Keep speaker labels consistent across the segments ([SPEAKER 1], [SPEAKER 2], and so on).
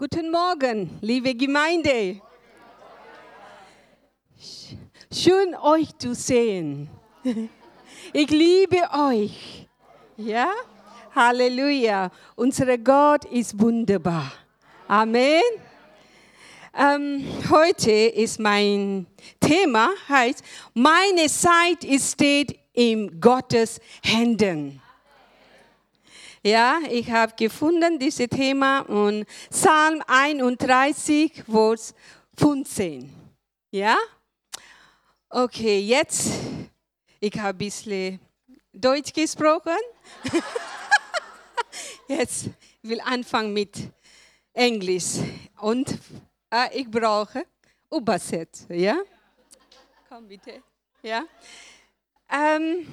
[SPEAKER 1] Guten Morgen, liebe Gemeinde. Schön euch zu sehen. Ich liebe euch. Ja? Halleluja. Unser Gott ist wunderbar. Amen. Ähm, heute ist mein Thema, heißt, meine Zeit steht in Gottes Händen. Ja, ich habe gefunden dieses Thema und Psalm 31, Vers 15. Ja? Okay, jetzt, ich habe ein bisschen Deutsch gesprochen. jetzt will anfangen mit Englisch und äh, ich brauche Übersetzer, ja? Komm bitte, ja? Ähm,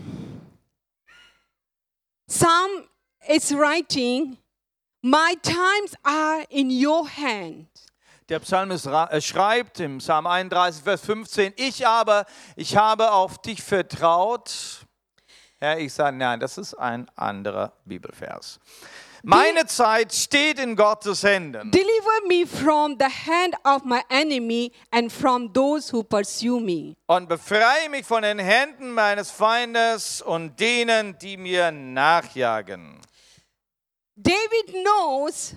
[SPEAKER 1] Psalm is writing, My times are in your hand.
[SPEAKER 2] Der Psalmist äh, schreibt im Psalm 31, Vers 15, ich aber, ich habe auf dich vertraut. Ja, ich sage, nein, das ist ein anderer Bibelvers. Meine Zeit steht in Gottes Händen.
[SPEAKER 1] Deliver me from the hand of my enemy and from those who pursue me.
[SPEAKER 2] Und befreie mich von den Händen meines Feindes und denen, die mir nachjagen.
[SPEAKER 1] David knows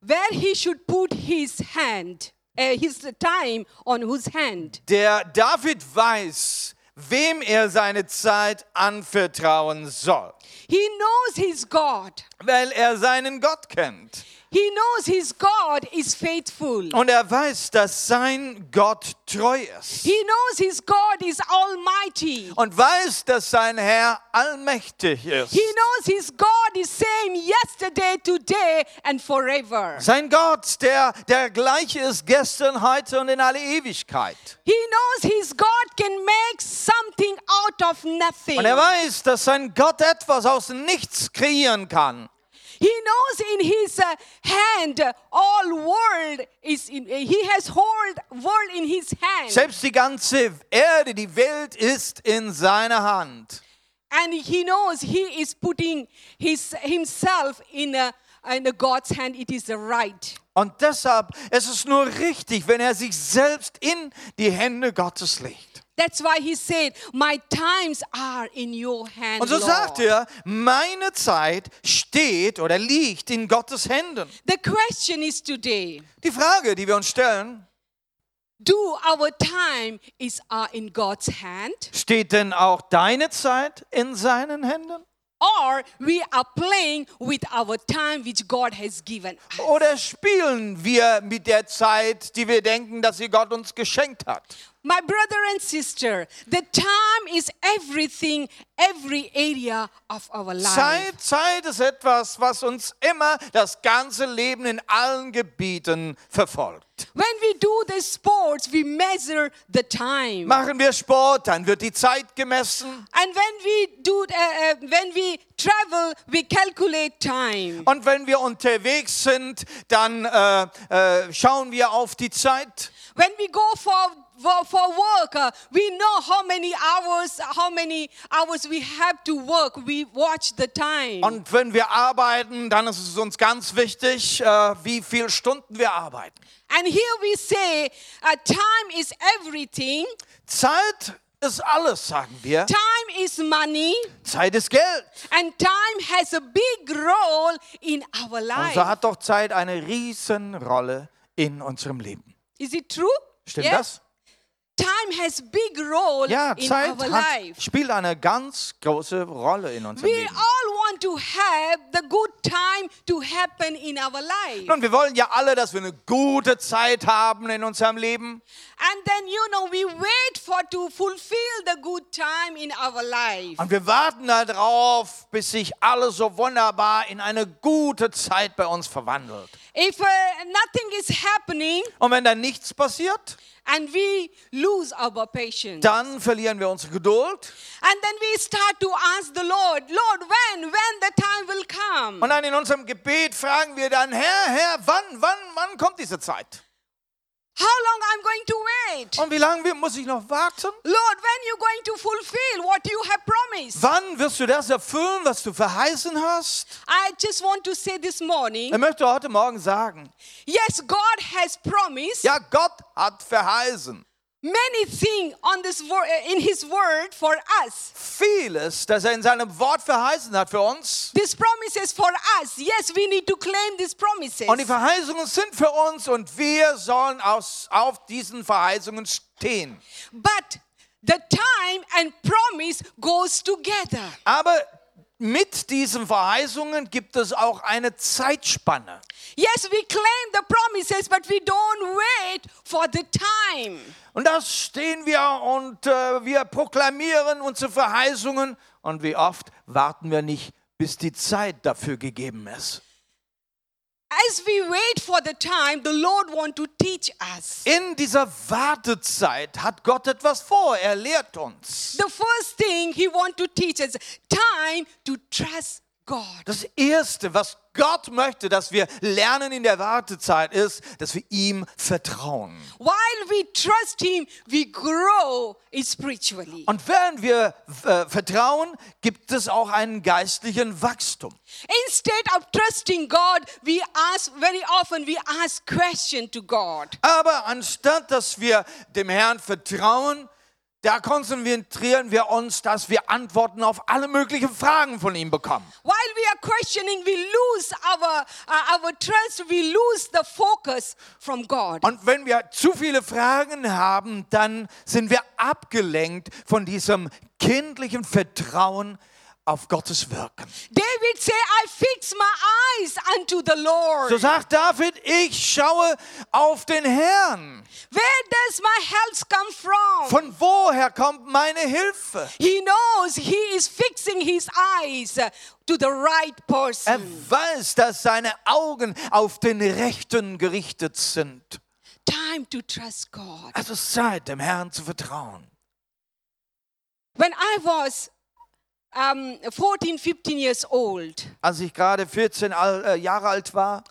[SPEAKER 1] where he should put his hand, uh, his time on whose hand.
[SPEAKER 2] Der David weiß, wem er seine Zeit anvertrauen soll,
[SPEAKER 1] He knows his God.
[SPEAKER 2] weil er seinen Gott kennt.
[SPEAKER 1] He knows his God is faithful.
[SPEAKER 2] Und er weiß, dass sein Gott treu ist.
[SPEAKER 1] He knows his God is almighty.
[SPEAKER 2] Und weiß, dass sein Herr allmächtig ist.
[SPEAKER 1] He knows his God is same yesterday, today, and forever.
[SPEAKER 2] Sein Gott, der der gleiche ist gestern, heute und in alle Ewigkeit.
[SPEAKER 1] He knows his God can make something out of nothing.
[SPEAKER 2] Und er weiß, dass sein Gott etwas aus nichts kreieren kann.
[SPEAKER 1] He knows in his uh, hand all world is in, he has whole world in his hand.
[SPEAKER 2] Selbst die ganze Erde, die Welt ist in seiner Hand.
[SPEAKER 1] and he knows he is putting his himself in a, in a God's hand. It is right.
[SPEAKER 2] Und deshalb es ist es nur richtig, wenn er sich selbst in die Hände Gottes legt.
[SPEAKER 1] That's why he said, My times are in your hand.
[SPEAKER 2] Und so
[SPEAKER 1] Lord."
[SPEAKER 2] sagt er, meine Zeit steht oder liegt in Gottes Händen.
[SPEAKER 1] The question is today,
[SPEAKER 2] Die Frage, die wir uns stellen,
[SPEAKER 1] do our time is uh, in God's hand?
[SPEAKER 2] steht denn auch deine Zeit in seinen Händen?
[SPEAKER 1] Or we are playing with our time which God has given us.
[SPEAKER 2] Oder spielen wir mit der Zeit, die wir denken, dass sie Gott uns geschenkt hat?
[SPEAKER 1] My brother and sister, the time is everything, every area of our life.
[SPEAKER 2] Zeit, Zeit ist etwas, was uns immer das ganze Leben in allen Gebieten verfolgt.
[SPEAKER 1] When we do the sports, we measure the time.
[SPEAKER 2] Machen wir Sport, dann wird die Zeit gemessen.
[SPEAKER 1] And when we do, uh, uh, when we travel, we calculate time.
[SPEAKER 2] Und wenn wir unterwegs sind, dann äh, äh, schauen wir auf die Zeit.
[SPEAKER 1] When we go for for, work, uh, we know how many hours, how many hours we have to work. We watch the time.
[SPEAKER 2] Und wenn wir arbeiten, dann ist es uns ganz wichtig, äh, wie viele Stunden wir arbeiten.
[SPEAKER 1] and here we say, uh, time is everything.
[SPEAKER 2] Zeit ist alles, sagen wir.
[SPEAKER 1] Time is money.
[SPEAKER 2] Zeit ist Geld.
[SPEAKER 1] And time has a big role in our
[SPEAKER 2] Und
[SPEAKER 1] life.
[SPEAKER 2] so hat doch Zeit eine Riesenrolle in unserem Leben.
[SPEAKER 1] Is it true?
[SPEAKER 2] Stimmt
[SPEAKER 1] Yes?
[SPEAKER 2] das?
[SPEAKER 1] Time has big role
[SPEAKER 2] Ja,
[SPEAKER 1] in
[SPEAKER 2] Zeit
[SPEAKER 1] our
[SPEAKER 2] hat,
[SPEAKER 1] life.
[SPEAKER 2] spielt eine ganz große Rolle in unserem
[SPEAKER 1] We
[SPEAKER 2] Leben.
[SPEAKER 1] all want to have the good time to happen in our life.
[SPEAKER 2] Nun, wir wollen ja alle, dass wir eine gute Zeit haben in unserem Leben.
[SPEAKER 1] And then, you know, we wait for to fulfill the good time in our life.
[SPEAKER 2] Und wir warten darauf, bis sich alles so wunderbar in eine gute Zeit bei uns verwandelt.
[SPEAKER 1] If uh, nothing is happening
[SPEAKER 2] Und wenn dann nichts passiert,
[SPEAKER 1] and we lose our patience,
[SPEAKER 2] dann verlieren wir unsere Geduld.
[SPEAKER 1] and then we start to ask the Lord, Lord, when, when the time will come?
[SPEAKER 2] Und dann in unserem Gebet fragen wir dann, Herr, Herr, wann, wann, wann kommt diese Zeit?
[SPEAKER 1] How long I'm going to wait?
[SPEAKER 2] Und wie lange muss ich noch warten?
[SPEAKER 1] Lord, when you going to fulfill what you have promised?
[SPEAKER 2] Wann wirst du das erfüllen, was du verheißen hast?
[SPEAKER 1] I just want to say this morning,
[SPEAKER 2] Er möchte heute Morgen sagen,
[SPEAKER 1] yes, God has promised
[SPEAKER 2] ja, Gott hat verheißen.
[SPEAKER 1] Many things on this uh, in his word for us.
[SPEAKER 2] Vieles, das er in seinem Wort verheißen hat für uns.
[SPEAKER 1] These promises for us. Yes, we need to claim these promises.
[SPEAKER 2] Und die Verheißungen sind für uns und wir sollen aus, auf diesen Verheißungen stehen.
[SPEAKER 1] But the time and promise goes together.
[SPEAKER 2] Aber mit diesen Verheißungen gibt es auch eine Zeitspanne.
[SPEAKER 1] Yes, we claim the promises, but we don't wait for the time.
[SPEAKER 2] Und da stehen wir und äh, wir proklamieren unsere Verheißungen. Und wie oft warten wir nicht, bis die Zeit dafür gegeben ist. In dieser Wartezeit hat Gott etwas vor. Er lehrt uns.
[SPEAKER 1] The first thing he want to teach us, time to trust God.
[SPEAKER 2] Das Erste, was Gott möchte, dass wir lernen in der Wartezeit, ist, dass wir ihm vertrauen.
[SPEAKER 1] While we trust him, we grow spiritually.
[SPEAKER 2] Und während wir äh, vertrauen, gibt es auch einen geistlichen Wachstum.
[SPEAKER 1] Instead of trusting God, we ask very often we ask question to God.
[SPEAKER 2] Aber anstatt dass wir dem Herrn vertrauen, da konzentrieren wir uns, dass wir Antworten auf alle möglichen Fragen von ihm bekommen.
[SPEAKER 1] While we are questioning, we lose our uh, our trust. We lose the focus from God.
[SPEAKER 2] Und wenn wir zu viele Fragen haben, dann sind wir abgelenkt von diesem kindlichen Vertrauen auf Gottes Wirken.
[SPEAKER 1] David say, "I fix my eyes unto the Lord."
[SPEAKER 2] So sagt David, ich schaue auf den Herrn.
[SPEAKER 1] Where does my help come from?
[SPEAKER 2] Von woher kommt meine Hilfe?
[SPEAKER 1] He knows he is fixing his eyes to the right
[SPEAKER 2] Er
[SPEAKER 1] person.
[SPEAKER 2] weiß, dass seine Augen auf den Rechten gerichtet sind.
[SPEAKER 1] Time to trust God.
[SPEAKER 2] Es ist Zeit, dem Herrn zu vertrauen.
[SPEAKER 1] When I was um, 14, 15 years old,
[SPEAKER 2] Als ich gerade 14 al- äh, Jahre alt war,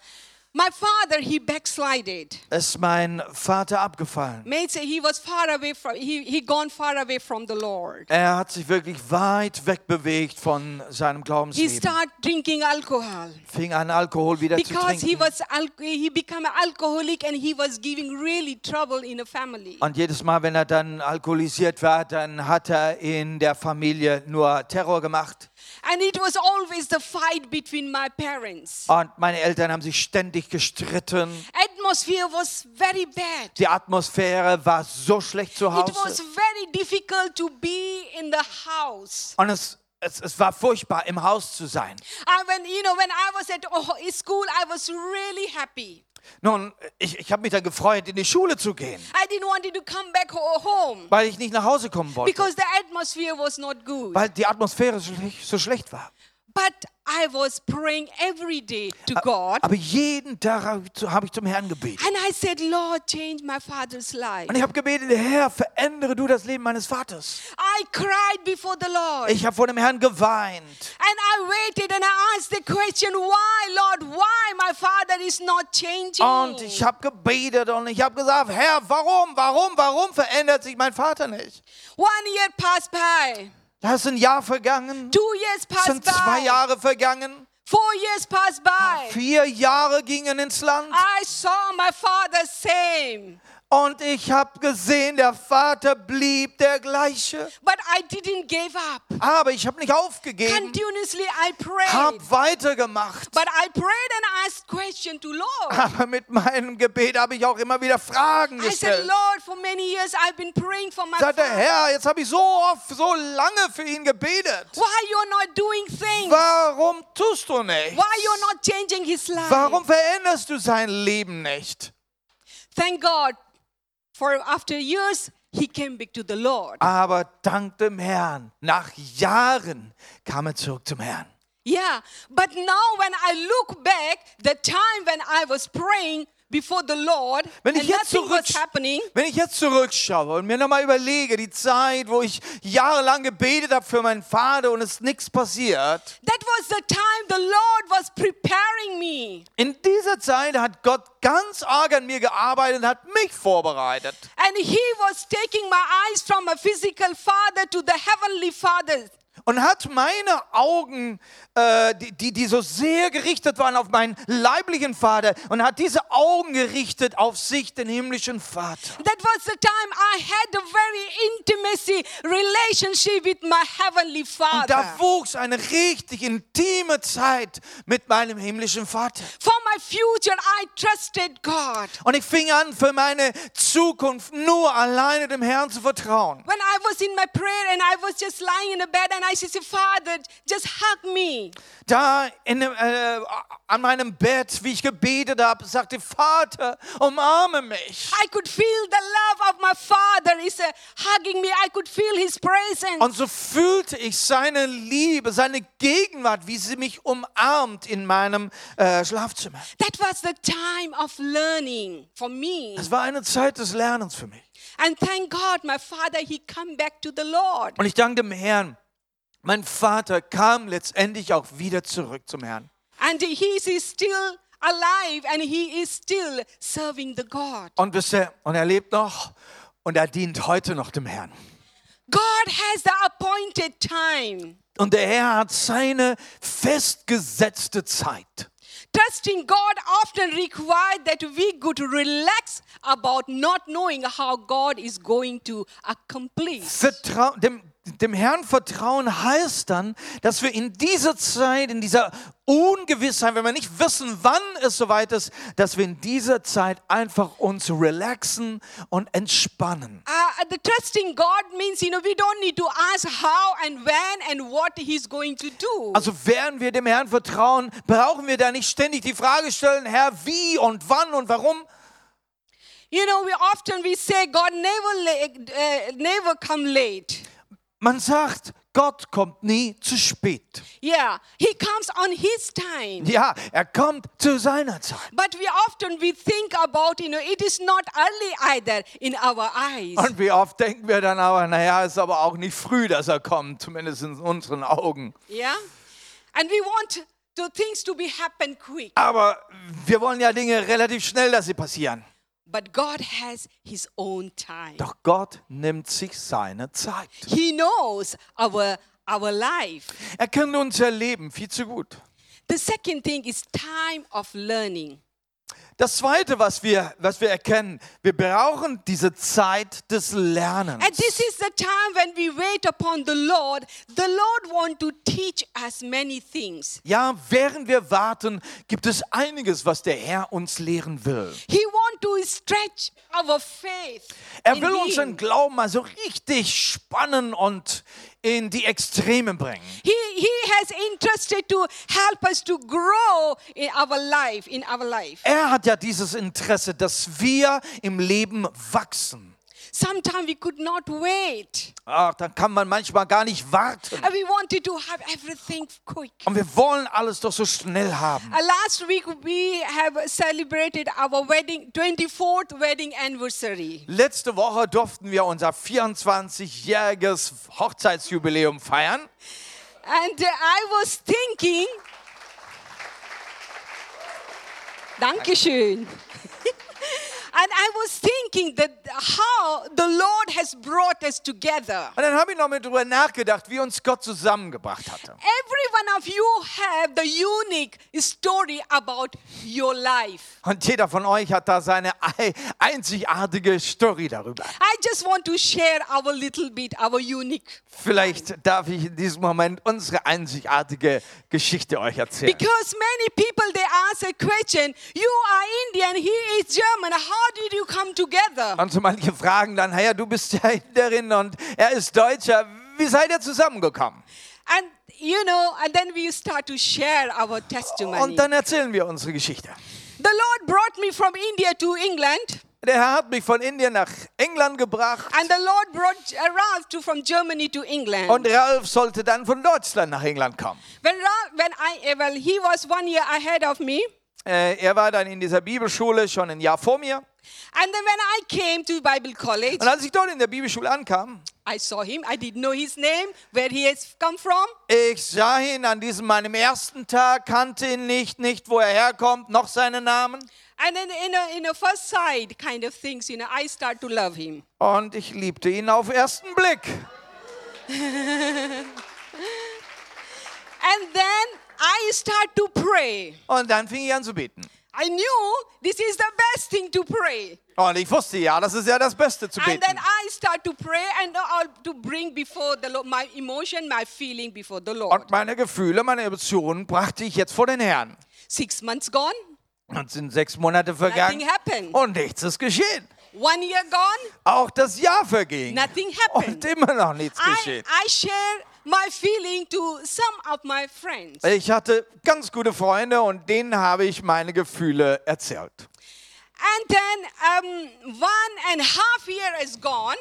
[SPEAKER 1] my father he backslided.
[SPEAKER 2] ist mein Vater abgefallen.
[SPEAKER 1] May say he was far away from he he gone far away from the Lord.
[SPEAKER 2] Er hat sich wirklich weit wegbewegt von seinem
[SPEAKER 1] He
[SPEAKER 2] Glaubensleben.
[SPEAKER 1] started drinking alcohol
[SPEAKER 2] Fing an, Alkohol wieder zu
[SPEAKER 1] because he
[SPEAKER 2] trinken.
[SPEAKER 1] was al- he became an alcoholic and he was giving really trouble in a family.
[SPEAKER 2] Und jedes Mal, wenn er dann alkoholisiert war, dann hat er in der Familie nur Terror gemacht.
[SPEAKER 1] And it was always the fight between my parents.
[SPEAKER 2] Und meine Eltern haben sich ständig gestritten.
[SPEAKER 1] Atmosphere was very bad.
[SPEAKER 2] Die Atmosphäre war so schlecht zu
[SPEAKER 1] It was
[SPEAKER 2] Hause.
[SPEAKER 1] very difficult to be in the house.
[SPEAKER 2] Und es, es, es war furchtbar, im Haus zu sein.
[SPEAKER 1] When you know when I was at school, I was really happy.
[SPEAKER 2] Nun, ich, ich habe mich dann gefreut, in die Schule zu gehen,
[SPEAKER 1] I didn't want to come back ho- home
[SPEAKER 2] weil ich nicht nach Hause kommen wollte,
[SPEAKER 1] because the atmosphere was not good.
[SPEAKER 2] weil die Atmosphäre so schlecht war.
[SPEAKER 1] But I was praying every day to God.
[SPEAKER 2] Aber jeden Tag habe ich zum Herrn gebetet.
[SPEAKER 1] And I said, Lord, change my father's life.
[SPEAKER 2] Und ich habe gebetet, Herr, verändere du das Leben meines Vaters.
[SPEAKER 1] I cried before the Lord.
[SPEAKER 2] Ich habe vor dem Herrn geweint.
[SPEAKER 1] And I waited and I asked the question, why, Lord, why my father is not changing?
[SPEAKER 2] Und ich habe gebetet und ich habe gesagt, Herr, warum, warum, warum verändert sich mein Vater nicht?
[SPEAKER 1] One year passed by.
[SPEAKER 2] Da ist ein Jahr vergangen,
[SPEAKER 1] Two years
[SPEAKER 2] es
[SPEAKER 1] passed
[SPEAKER 2] sind zwei
[SPEAKER 1] by.
[SPEAKER 2] Jahre vergangen,
[SPEAKER 1] Four years passed by.
[SPEAKER 2] vier Jahre gingen ins Land
[SPEAKER 1] I saw my father same.
[SPEAKER 2] Und ich habe gesehen, der Vater blieb der gleiche.
[SPEAKER 1] But I didn't give up.
[SPEAKER 2] Aber ich habe nicht aufgegeben,
[SPEAKER 1] Continuously I prayed.
[SPEAKER 2] habe weitergemacht.
[SPEAKER 1] But I prayed and asked question to Lord.
[SPEAKER 2] Aber mit meinem Gebet habe ich auch immer wieder Fragen
[SPEAKER 1] I said,
[SPEAKER 2] gestellt.
[SPEAKER 1] Lord, for many years I've been praying for my
[SPEAKER 2] Sagte. Herr, jetzt habe ich so oft, so lange für ihn gebetet.
[SPEAKER 1] Why you're not doing things?
[SPEAKER 2] Warum tust du nicht?
[SPEAKER 1] Why you're not changing his life?
[SPEAKER 2] Warum veränderst du sein Leben nicht?
[SPEAKER 1] Thank God for after years he came back to the Lord.
[SPEAKER 2] Aber dank dem Herrn, nach Jahren kam er zurück zum Herrn.
[SPEAKER 1] Yeah, but now when I look back, the time when I was praying before the Lord
[SPEAKER 2] Wenn ich jetzt zurück- Wenn ich jetzt zurückschaue und mir nochmal überlege, die Zeit, wo ich jahrelang gebetet habe für meinen Vater und es nichts passiert,
[SPEAKER 1] that was the time the Lord was preparing me.
[SPEAKER 2] in dieser Zeit hat Gott ganz arg an mir gearbeitet und hat mich vorbereitet.
[SPEAKER 1] And He was taking my eyes from a physical father to the heavenly father.
[SPEAKER 2] Und hat meine Augen, äh, die, die, die so sehr gerichtet waren auf meinen leiblichen Vater, und hat diese Augen gerichtet auf sich, den himmlischen Vater.
[SPEAKER 1] That was the time I had a very intimacy relationship with my heavenly
[SPEAKER 2] Und
[SPEAKER 1] father.
[SPEAKER 2] da wuchs eine richtig intime Zeit mit meinem himmlischen Vater.
[SPEAKER 1] For my future, I trusted God.
[SPEAKER 2] Und ich fing an, für meine Zukunft nur alleine dem Herrn zu vertrauen.
[SPEAKER 1] When I was in my prayer and I was just lying in the bed and I said, Father, just hug me.
[SPEAKER 2] Da in, äh, an meinem Bett, wie ich gebetet habe, sagte Vater, umarme mich.
[SPEAKER 1] I could feel the love of my father is uh, hugging me. I could feel his presence.
[SPEAKER 2] Und so fühlte ich seine Liebe, seine Gegenwart, wie sie mich umarmt in meinem äh, Schlafzimmer.
[SPEAKER 1] That was the time of learning for me.
[SPEAKER 2] Es war eine Zeit des Lernens für mich.
[SPEAKER 1] And thank God, my father, he come back to the Lord.
[SPEAKER 2] Und ich danke dem Herrn. Mein Vater kam letztendlich auch wieder zurück zum Herrn.
[SPEAKER 1] And he is still alive and he is still serving the God.
[SPEAKER 2] Und, ihr, und er lebt noch und er dient heute noch dem Herrn.
[SPEAKER 1] God has the appointed time.
[SPEAKER 2] Und der Herr hat seine festgesetzte Zeit.
[SPEAKER 1] Trusting God often required that we could relax about not knowing how God is going to accomplish.
[SPEAKER 2] Vertrau dem, dem Herrn vertrauen heißt dann, dass wir in dieser Zeit, in dieser Ungewissheit, wenn wir nicht wissen, wann es soweit ist, dass wir in dieser Zeit einfach uns relaxen und entspannen.
[SPEAKER 1] Uh, the trusting God means, you know, we don't need to ask how and when and what He's going to do.
[SPEAKER 2] Also während wir dem Herrn vertrauen, brauchen wir da nicht ständig die Frage stellen, Herr, wie und wann und warum.
[SPEAKER 1] You know, we often we say God never uh, never come late.
[SPEAKER 2] Man sagt, Gott kommt nie zu spät.
[SPEAKER 1] Yeah, He comes on His time.
[SPEAKER 2] Ja, er kommt zu seiner Zeit.
[SPEAKER 1] But we often we think about, you know, it is not early either in our eyes.
[SPEAKER 2] Und wie oft denken wir dann aber, naja, ist aber auch nicht früh, dass er kommt, zumindest in unseren Augen.
[SPEAKER 1] Yeah, and we want to things to be happen quick.
[SPEAKER 2] Aber wir wollen ja Dinge relativ schnell, dass sie passieren.
[SPEAKER 1] But God has His own time.
[SPEAKER 2] Doch Gott nimmt sich seine Zeit.
[SPEAKER 1] He knows our our life.
[SPEAKER 2] Er kennt unser Leben viel zu gut.
[SPEAKER 1] The second thing is time of learning.
[SPEAKER 2] Das Zweite, was wir, was wir erkennen, wir brauchen diese Zeit des Lernens.
[SPEAKER 1] And this is the time when we wait upon the Lord. The Lord want to teach us many things.
[SPEAKER 2] Ja, während wir warten, gibt es einiges, was der Herr uns lehren will.
[SPEAKER 1] He want to stretch our faith.
[SPEAKER 2] Er will unseren Glauben mal so richtig spannen und in die Extreme bringen.
[SPEAKER 1] He, he has interested to help us to grow in our life, in our life.
[SPEAKER 2] Er hat ja dieses Interesse, dass wir im Leben wachsen.
[SPEAKER 1] Sometimes we could not wait.
[SPEAKER 2] Ach, dann kann man manchmal gar nicht warten.
[SPEAKER 1] And we wanted to have everything quick.
[SPEAKER 2] Und wir wollen alles doch so schnell haben.
[SPEAKER 1] Uh, last week we have celebrated our wedding 24th wedding anniversary.
[SPEAKER 2] Letzte Woche durften wir unser 24-jähriges Hochzeitsjubiläum feiern.
[SPEAKER 1] And uh, I was thinking, Dankeschön. And I was thinking that how the Lord has brought us together.
[SPEAKER 2] Und dann habe ich noch mal drüber nachgedacht, wie uns Gott zusammengebracht hatte.
[SPEAKER 1] Every one of you have the unique story about your life.
[SPEAKER 2] Und jeder von euch hat da seine ei- einzigartige Story darüber.
[SPEAKER 1] I just want to share our little bit, our unique.
[SPEAKER 2] Vielleicht darf ich in diesem Moment unsere einzigartige Geschichte euch erzählen.
[SPEAKER 1] Because many people they ask a question, you are Indian, he is German, how did you come together?
[SPEAKER 2] Und so manche fragen dann, naja, du bist ja Inderin und er ist Deutscher. Wie seid ihr zusammengekommen?
[SPEAKER 1] And you know, and then we start to share our testimony.
[SPEAKER 2] Und dann erzählen wir unsere Geschichte.
[SPEAKER 1] The Lord brought me from India to England,
[SPEAKER 2] Der Herr hat mich von Indien nach England gebracht
[SPEAKER 1] and the Lord brought Ralph to from Germany to England.
[SPEAKER 2] und Ralf sollte dann von Deutschland nach England kommen.
[SPEAKER 1] when Ralph, when I, uh, well, he was one year ahead of me.
[SPEAKER 2] Äh, er war dann in dieser Bibelschule schon ein Jahr vor mir.
[SPEAKER 1] And then when I came to Bible college,
[SPEAKER 2] Und als ich dort in der Bibelschule ankam,
[SPEAKER 1] I saw him. I didn't know his name, where he has come from.
[SPEAKER 2] ich sah ihn an diesem meinem ersten Tag, kannte ihn nicht, nicht wo er herkommt, noch seinen Namen.
[SPEAKER 1] And then in a, in a first sight kind of things, you know, I start to love him.
[SPEAKER 2] Und ich liebte ihn auf ersten Blick.
[SPEAKER 1] And then I start to pray.
[SPEAKER 2] Und dann fing ich an zu beten.
[SPEAKER 1] I knew this is the best thing to pray.
[SPEAKER 2] Und ich wusste ja, das ist ja das Beste zu
[SPEAKER 1] And
[SPEAKER 2] beten.
[SPEAKER 1] then I start to pray and I'll to bring before the Lord my emotion, my feeling before the Lord.
[SPEAKER 2] Und meine Gefühle, meine Emotionen brachte ich jetzt vor den Herrn.
[SPEAKER 1] Six months gone,
[SPEAKER 2] Und sind sechs Monate
[SPEAKER 1] nothing
[SPEAKER 2] vergangen
[SPEAKER 1] happened.
[SPEAKER 2] und nichts ist geschehen.
[SPEAKER 1] One year gone,
[SPEAKER 2] Auch das Jahr verging
[SPEAKER 1] nothing
[SPEAKER 2] und
[SPEAKER 1] happened.
[SPEAKER 2] immer noch nichts
[SPEAKER 1] I,
[SPEAKER 2] geschehen.
[SPEAKER 1] I share my feeling to some of my friends.
[SPEAKER 2] Ich hatte ganz gute Freunde und denen habe ich meine Gefühle erzählt.
[SPEAKER 1] And then um, one and a half year is gone.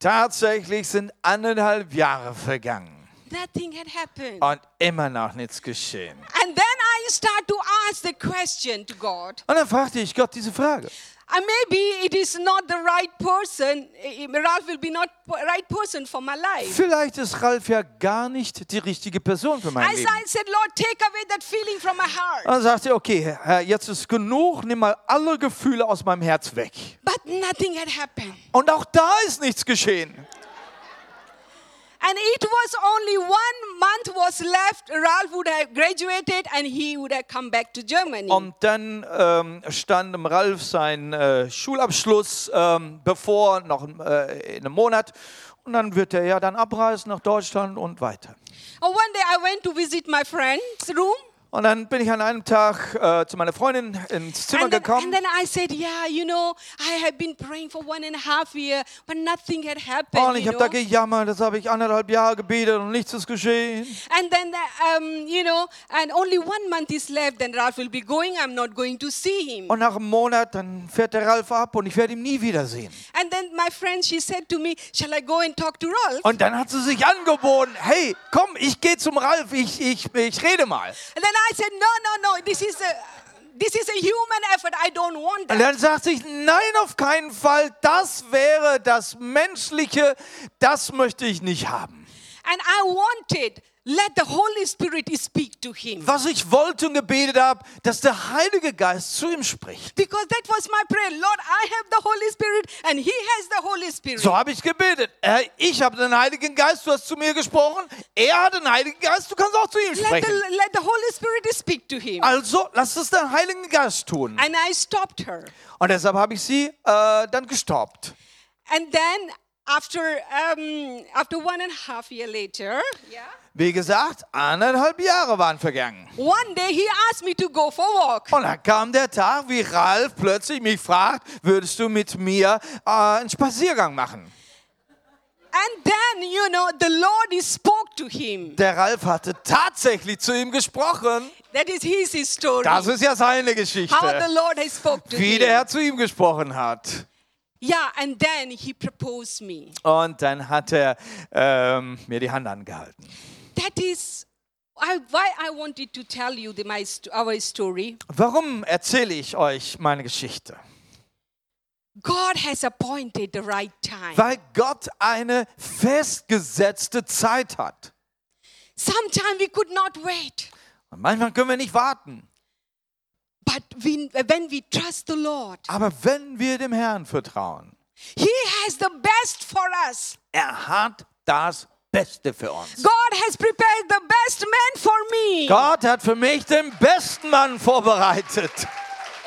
[SPEAKER 2] Tatsächlich sind anderthalb Jahre vergangen
[SPEAKER 1] Nothing had happened.
[SPEAKER 2] und immer noch nichts geschehen.
[SPEAKER 1] And then I start to ask the question to God.
[SPEAKER 2] Und dann fragte ich Gott diese Frage.
[SPEAKER 1] And maybe it is not the right person. eh, Ralph will be not right person for my life.
[SPEAKER 2] Vielleicht ist Ralf ja gar nicht die richtige Person für mein
[SPEAKER 1] As
[SPEAKER 2] Leben.
[SPEAKER 1] I said, Lord, take away that feeling from my heart.
[SPEAKER 2] Dann sagte er, okay, Herr, jetzt ist genug, nimm mal alle Gefühle aus meinem Herz weg.
[SPEAKER 1] But nothing had happened.
[SPEAKER 2] Und auch da ist nichts geschehen.
[SPEAKER 1] And it was only one month was left. Ralph would have graduated and he would have come back to Germany.
[SPEAKER 2] Und dann ähm, stand Ralf sein äh, Schulabschluss ähm, bevor, noch äh, in einem Monat. Und dann wird er ja dann abreisen nach Deutschland und weiter.
[SPEAKER 1] And one day I went to visit my friend's room.
[SPEAKER 2] Und dann bin ich an einem Tag äh, zu meiner Freundin ins Zimmer
[SPEAKER 1] And then,
[SPEAKER 2] gekommen.
[SPEAKER 1] and then I said, Yeah, you know, I have been praying for one and a half year, but nothing had happened.
[SPEAKER 2] Und ich habe da gejammert, das habe ich anderthalb Jahre gebetet und nichts ist geschehen.
[SPEAKER 1] And then, uh, um, you know, and only one month is left, then Ralph will be going. I'm not going to see him.
[SPEAKER 2] Und nach einem Monat, dann fährt der Ralf ab und ich werde ihn nie wiedersehen.
[SPEAKER 1] And then my friend, she said to me, Shall I go and talk to Ralph?
[SPEAKER 2] Und dann hat sie sich angeboten, hey, komm, ich gehe zum Ralf, ich, ich, ich rede mal.
[SPEAKER 1] And then I said, No, no, no, this is a. This is a human effort. I don't want
[SPEAKER 2] Und
[SPEAKER 1] that.
[SPEAKER 2] dann sagte ich, nein, auf keinen Fall, das wäre das Menschliche, das möchte ich nicht haben.
[SPEAKER 1] And I wanted, let the Holy Spirit speak to him.
[SPEAKER 2] Was ich wollte und gebetet habe, dass der Heilige Geist zu ihm spricht.
[SPEAKER 1] Because that was my prayer. Lord, I have the Holy Spirit and he has the Holy Spirit.
[SPEAKER 2] So habe ich gebetet. Herr, ich habe den Heiligen Geist, du hast zu mir gesprochen. Er hat den Heiligen Geist, du kannst auch zu ihm
[SPEAKER 1] let, the,
[SPEAKER 2] sprechen.
[SPEAKER 1] let the Holy Spirit speak to him.
[SPEAKER 2] Also, lass es den Heiligen Geist tun.
[SPEAKER 1] And I stopped her.
[SPEAKER 2] Und deshalb habe ich sie äh, dann gestoppt.
[SPEAKER 1] And then after um, after one and a half year later, yeah,
[SPEAKER 2] Wie gesagt, anderthalb Jahre waren vergangen.
[SPEAKER 1] one day he asked me to go for a walk.
[SPEAKER 2] Und dann kam der Tag, wie Ralf plötzlich mich fragt, würdest du mit mir äh, einen Spaziergang machen?
[SPEAKER 1] And then, you know, the Lord he spoke to him.
[SPEAKER 2] Der Ralf hatte tatsächlich zu ihm gesprochen.
[SPEAKER 1] That is his story.
[SPEAKER 2] Das ist ja seine
[SPEAKER 1] How the
[SPEAKER 2] Geschichte.
[SPEAKER 1] Lord has spoke to
[SPEAKER 2] Wie der
[SPEAKER 1] him.
[SPEAKER 2] Herr zu ihm gesprochen hat.
[SPEAKER 1] Yeah, and then he proposed me.
[SPEAKER 2] Und dann hat er ähm, mir die Hand angehalten.
[SPEAKER 1] That is I, why I wanted to tell you the, my, our story.
[SPEAKER 2] Warum erzähle ich euch meine Geschichte?
[SPEAKER 1] God has appointed the right time.
[SPEAKER 2] Weil Gott eine festgesetzte Zeit hat.
[SPEAKER 1] Sometimes we could not wait.
[SPEAKER 2] Und manchmal können wir nicht warten.
[SPEAKER 1] But we, when we trust the Lord,
[SPEAKER 2] Aber wenn wir dem Herrn vertrauen,
[SPEAKER 1] He has the best for us.
[SPEAKER 2] er hat das Beste für uns.
[SPEAKER 1] God has prepared the best man for me.
[SPEAKER 2] Gott hat für mich den besten Mann vorbereitet.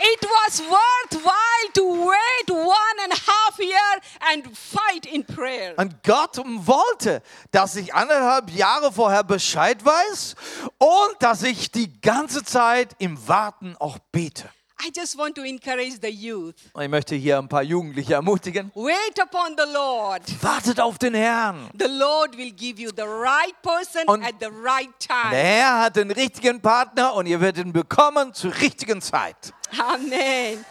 [SPEAKER 1] It was worthwhile to wait one and a half year and fight in prayer.
[SPEAKER 2] Und Gott wollte, dass ich anderthalb Jahre vorher Bescheid weiß und dass ich die ganze Zeit im Warten auch bete.
[SPEAKER 1] I just want to encourage the youth.
[SPEAKER 2] Ich möchte hier ein paar Jugendliche ermutigen.
[SPEAKER 1] Wait upon the Lord.
[SPEAKER 2] Wartet auf den Herrn.
[SPEAKER 1] The Lord will give you the right person
[SPEAKER 2] Und-
[SPEAKER 1] at the right
[SPEAKER 2] Der
[SPEAKER 1] time.
[SPEAKER 2] Herr hat den richtigen Partner und ihr werdet ihn bekommen zur richtigen Zeit.
[SPEAKER 1] Amen.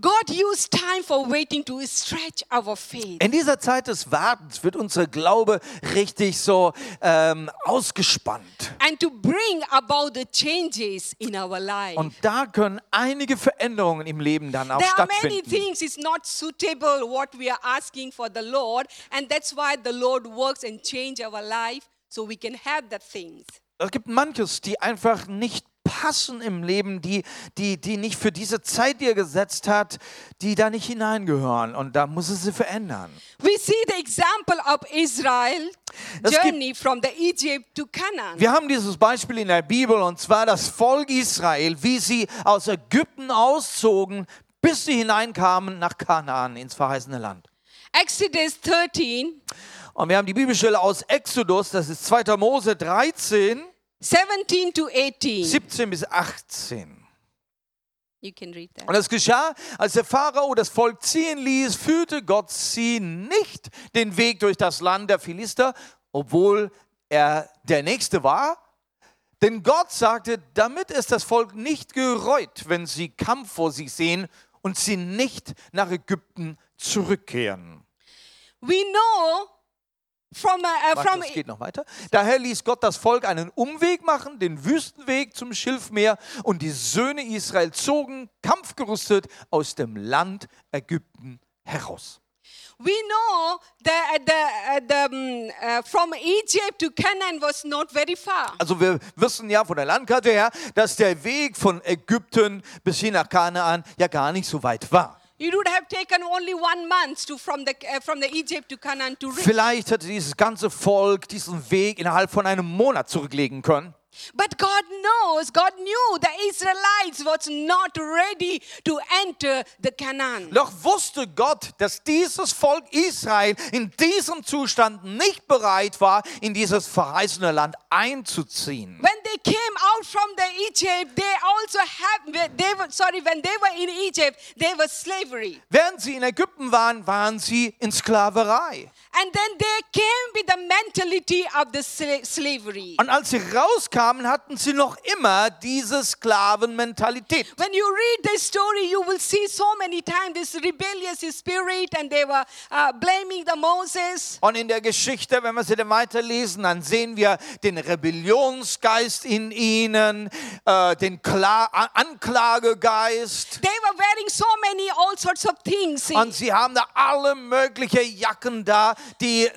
[SPEAKER 1] God used time for waiting to stretch our faith.
[SPEAKER 2] In dieser Zeit des Wartens wird unser Glaube richtig so ähm, ausgespannt.
[SPEAKER 1] and to bring about the changes in our life.
[SPEAKER 2] Und da können einige Veränderungen im Leben dann auch
[SPEAKER 1] there are many
[SPEAKER 2] stattfinden.
[SPEAKER 1] things is not suitable what we are asking for the Lord, and that's why the Lord works and change our life so we can have the things.
[SPEAKER 2] Es gibt manches, die einfach nicht passen im Leben, die, die, die nicht für diese Zeit, die er gesetzt hat, die da nicht hineingehören. Und da muss er sie verändern.
[SPEAKER 1] We see the example of Israel
[SPEAKER 2] Es
[SPEAKER 1] journey from the Egypt to Canaan.
[SPEAKER 2] Wir haben dieses Beispiel in der Bibel und zwar das Volk Israel, wie sie aus Ägypten auszogen, bis sie hineinkamen nach Kanaan, ins verheißene Land.
[SPEAKER 1] Exodus 13,
[SPEAKER 2] Und wir haben die Bibelstelle aus Exodus, das ist 2. Mose 13,
[SPEAKER 1] 17 to 18.
[SPEAKER 2] 17 bis 18.
[SPEAKER 1] You can read that.
[SPEAKER 2] Und es geschah, als der Pharao das Volk ziehen ließ, führte Gott sie nicht den Weg durch das Land der Philister, obwohl er der Nächste war. Denn Gott sagte, damit ist das Volk nicht gereut, wenn sie Kampf vor sich sehen und sie nicht nach Ägypten zurückkehren.
[SPEAKER 1] We know from, uh, uh,
[SPEAKER 2] Warte,
[SPEAKER 1] from
[SPEAKER 2] es geht noch weiter. Daher ließ Gott das Volk einen Umweg machen, den Wüstenweg zum Schilfmeer, und die Söhne Israel zogen, kampfgerüstet, aus dem Land Ägypten heraus.
[SPEAKER 1] We know that the, uh, the, um, uh, from Egypt to Canaan was not very far.
[SPEAKER 2] Also wir wissen ja von der Landkarte her, dass der Weg von Ägypten bis hin nach Kanaan ja gar nicht so weit war.
[SPEAKER 1] Uh.
[SPEAKER 2] Vielleicht hätte dieses ganze Volk diesen Weg innerhalb von einem Monat zurücklegen können.
[SPEAKER 1] But God knows, God knew the Israelites was not ready to enter the Canaan.
[SPEAKER 2] Doch wusste Gott, dass dieses Volk Israel in diesem Zustand nicht bereit war, in dieses verheißene Land einzuziehen.
[SPEAKER 1] When they came out from the Egypt, they also have they were sorry when they were in Egypt, they were slavery.
[SPEAKER 2] Während sie in Ägypten waren, waren sie in Sklaverei.
[SPEAKER 1] And then they came with the mentality of the sla- slavery.
[SPEAKER 2] Und als sie rauskamen, hatten sie noch immer diese Sklavenmentalität.
[SPEAKER 1] When you read the story, you will see so many times this rebellious spirit, and they were uh, blaming the Moses.
[SPEAKER 2] Und in der Geschichte, wenn wir sie dann weiterlesen, dann sehen wir den Rebellionsgeist in ihnen, äh, den Kla Anklagegeist.
[SPEAKER 1] They were wearing so many all sorts of things.
[SPEAKER 2] Und sie haben da alle möglichen Jacken da, die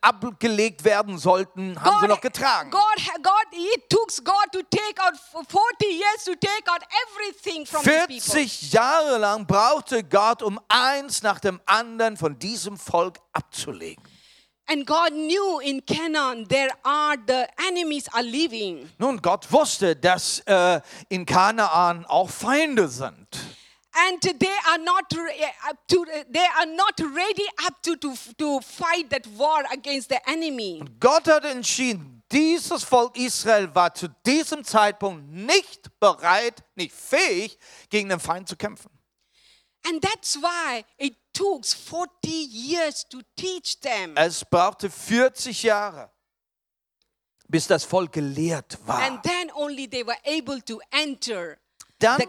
[SPEAKER 2] abgelegt werden sollten, haben sie noch getragen.
[SPEAKER 1] God, God, it took God to take out 40 years to take out everything from these people.
[SPEAKER 2] 40 Jahre lang brauchte Gott, um eins nach dem anderen von diesem Volk abzulegen.
[SPEAKER 1] And God knew in Canaan there are the enemies are living.
[SPEAKER 2] Nun, Gott wusste, dass äh, in Kanaan auch Feinde sind.
[SPEAKER 1] And they are not up to, they are not ready up to, to, to fight that war against the enemy.
[SPEAKER 2] Gott hat entschieden, dieses Volk Israel war zu diesem Zeitpunkt nicht bereit, nicht fähig, gegen den Feind zu kämpfen.
[SPEAKER 1] And that's why it took 40 years to teach them.
[SPEAKER 2] Es brauchte 40 Jahre, bis das Volk gelehrt war.
[SPEAKER 1] And then only they were able to enter
[SPEAKER 2] Dann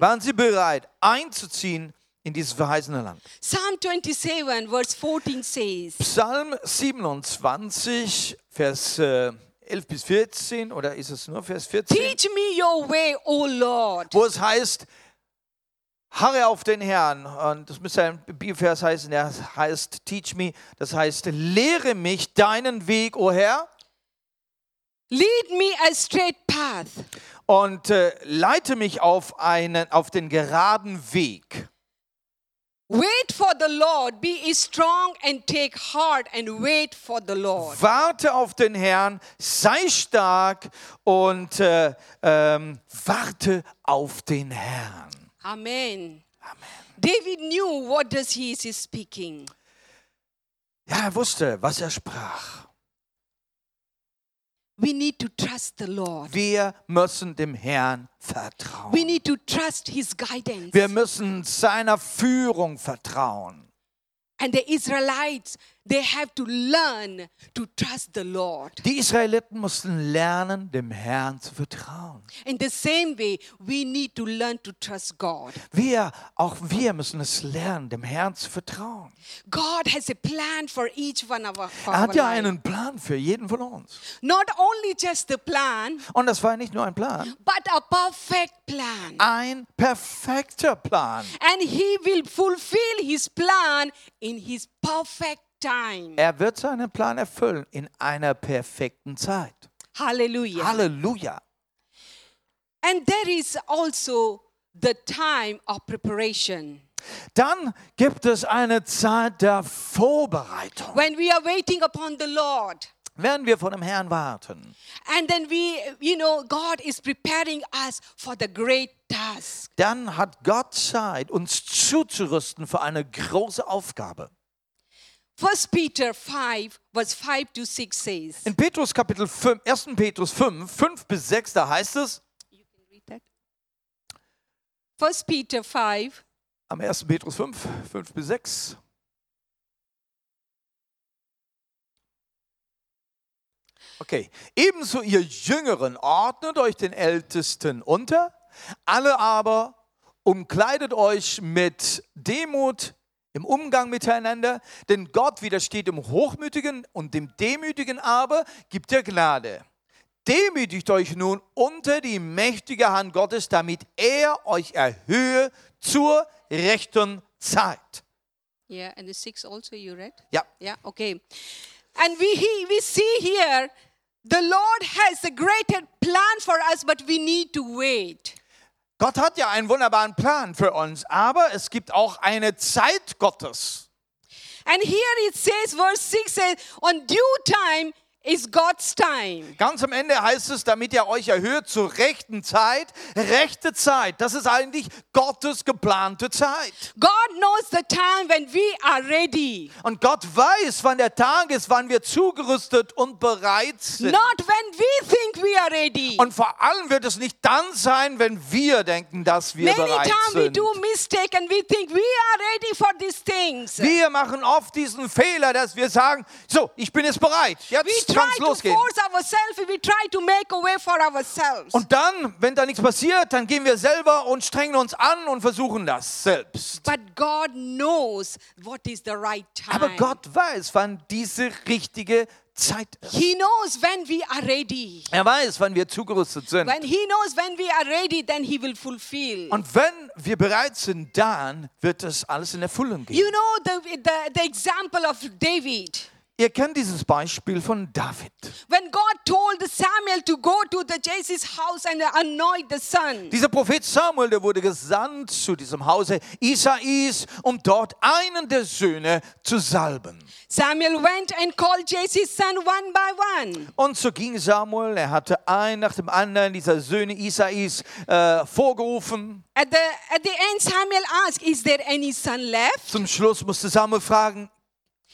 [SPEAKER 2] waren sie bereit, einzuziehen in dieses verheißene Land.
[SPEAKER 1] Psalm 27, verse 14 says,
[SPEAKER 2] Psalm 27, Vers äh, 11 bis 14, oder ist es nur Vers 14?
[SPEAKER 1] Teach me your way, O Lord.
[SPEAKER 2] wo es heißt, harre auf den Herrn. Und das müsste ein Bibelvers heißen, der heißt, teach me, das heißt, lehre mich deinen Weg, o Herr,
[SPEAKER 1] Lead me a straight path.
[SPEAKER 2] Und äh, leite mich auf, einen, auf den geraden Weg.
[SPEAKER 1] Wait for the Lord. Be strong and take heart and wait for the Lord.
[SPEAKER 2] Warte auf den Herrn, sei stark und äh, ähm, warte auf den Herrn.
[SPEAKER 1] Amen. David knew what does he is speaking.
[SPEAKER 2] Ja, er wusste, was er sprach.
[SPEAKER 1] We need to trust the Lord.
[SPEAKER 2] Wir müssen dem Herrn vertrauen.
[SPEAKER 1] We need to trust his guidance.
[SPEAKER 2] Wir müssen seiner Führung vertrauen.
[SPEAKER 1] And the Israelites, they have to learn to trust the Lord.
[SPEAKER 2] Die Israeliten mussten lernen, dem Herrn zu vertrauen.
[SPEAKER 1] In the same way, we need to learn to trust God.
[SPEAKER 2] Wir, auch wir müssen es lernen, dem Herrn zu vertrauen.
[SPEAKER 1] God has a plan for each one of for
[SPEAKER 2] Er hat ja einen Plan für jeden von uns.
[SPEAKER 1] Not only just the plan,
[SPEAKER 2] Und das war nicht nur ein Plan,
[SPEAKER 1] but a perfect plan.
[SPEAKER 2] ein perfekter Plan.
[SPEAKER 1] And he will fulfill his plan in his perfect.
[SPEAKER 2] Er wird seinen Plan erfüllen in einer perfekten Zeit.
[SPEAKER 1] Hallelujah.
[SPEAKER 2] Halleluja.
[SPEAKER 1] And there is also the time of preparation.
[SPEAKER 2] Dann gibt es eine Zeit der Vorbereitung.
[SPEAKER 1] When we are waiting upon the Lord.
[SPEAKER 2] Wenn wir von dem Herrn warten,
[SPEAKER 1] And then we, you know, God is preparing us for the great task.
[SPEAKER 2] dann hat Gott Zeit, uns zuzurüsten für eine große Aufgabe.
[SPEAKER 1] First Peter 5, verse 5 to 6 says.
[SPEAKER 2] In Petrus Kapitel 5, 1. Petrus 5, 5 bis 6, da heißt es,
[SPEAKER 1] You can read that. First Peter 5,
[SPEAKER 2] am 1. Petrus 5, 5 bis 6. Okay, ebenso ihr Jüngeren ordnet euch den Ältesten unter, alle aber umkleidet euch mit Demut im Umgang miteinander, denn Gott widersteht dem Hochmütigen und dem Demütigen aber gibt er Gnade. Demütigt euch nun unter die mächtige Hand Gottes, damit er euch erhöhe zur rechten Zeit.
[SPEAKER 1] yeah, and the 6 also you read?
[SPEAKER 2] Ja,
[SPEAKER 1] Yeah, okay. And we, he, we see here the Lord has a greater plan for us, but we need to wait.
[SPEAKER 2] Gott hat ja einen wunderbaren Plan für uns, aber es gibt auch eine Zeit Gottes.
[SPEAKER 1] And here it says, verse 6 says, on due time is God's time.
[SPEAKER 2] Ganz am Ende heißt es, damit er euch erhöht zur rechten Zeit. Rechte Zeit, das ist eigentlich Gottes geplante Zeit.
[SPEAKER 1] God knows the time when we are ready.
[SPEAKER 2] Und Gott weiß, wann der Tag ist, wann wir zugerüstet und bereit sind.
[SPEAKER 1] Not when we think we are ready.
[SPEAKER 2] Und vor allem wird es nicht dann sein, wenn wir denken, dass wir
[SPEAKER 1] Many
[SPEAKER 2] bereit
[SPEAKER 1] times we
[SPEAKER 2] sind.
[SPEAKER 1] do mistake and we think we are ready for these things.
[SPEAKER 2] Wir machen oft diesen Fehler, dass wir sagen, so, ich bin jetzt bereit,
[SPEAKER 1] We
[SPEAKER 2] jetzt
[SPEAKER 1] to
[SPEAKER 2] losgehen.
[SPEAKER 1] force ourselves, we try to make a way for ourselves.
[SPEAKER 2] Und dann, wenn da nichts passiert, dann gehen wir selber und strengen uns an und versuchen das selbst.
[SPEAKER 1] But God knows what is the right time.
[SPEAKER 2] Aber Gott weiß, wann diese richtige Zeit ist.
[SPEAKER 1] He knows when we are ready.
[SPEAKER 2] Er weiß, wann wir zugerüstet sind.
[SPEAKER 1] When He knows when we are ready, then He will fulfill.
[SPEAKER 2] Und wenn wir bereit sind, dann wird es alles in Erfüllung gehen.
[SPEAKER 1] You know the, the, the example of David.
[SPEAKER 2] Ihr kennt dieses Beispiel von David.
[SPEAKER 1] When God told Samuel to go to the Jesse's house and anoint the son.
[SPEAKER 2] Dieser Prophet Samuel, der wurde gesandt zu diesem Hause Isais, um dort einen der Söhne zu salben.
[SPEAKER 1] Samuel went and called Jesse's son one by one.
[SPEAKER 2] Und so ging Samuel, er hatte einen nach dem anderen dieser Söhne Isais äh, vorgerufen.
[SPEAKER 1] At the, at the end, Samuel asked, Is there any son left?
[SPEAKER 2] Zum Schluss musste Samuel fragen,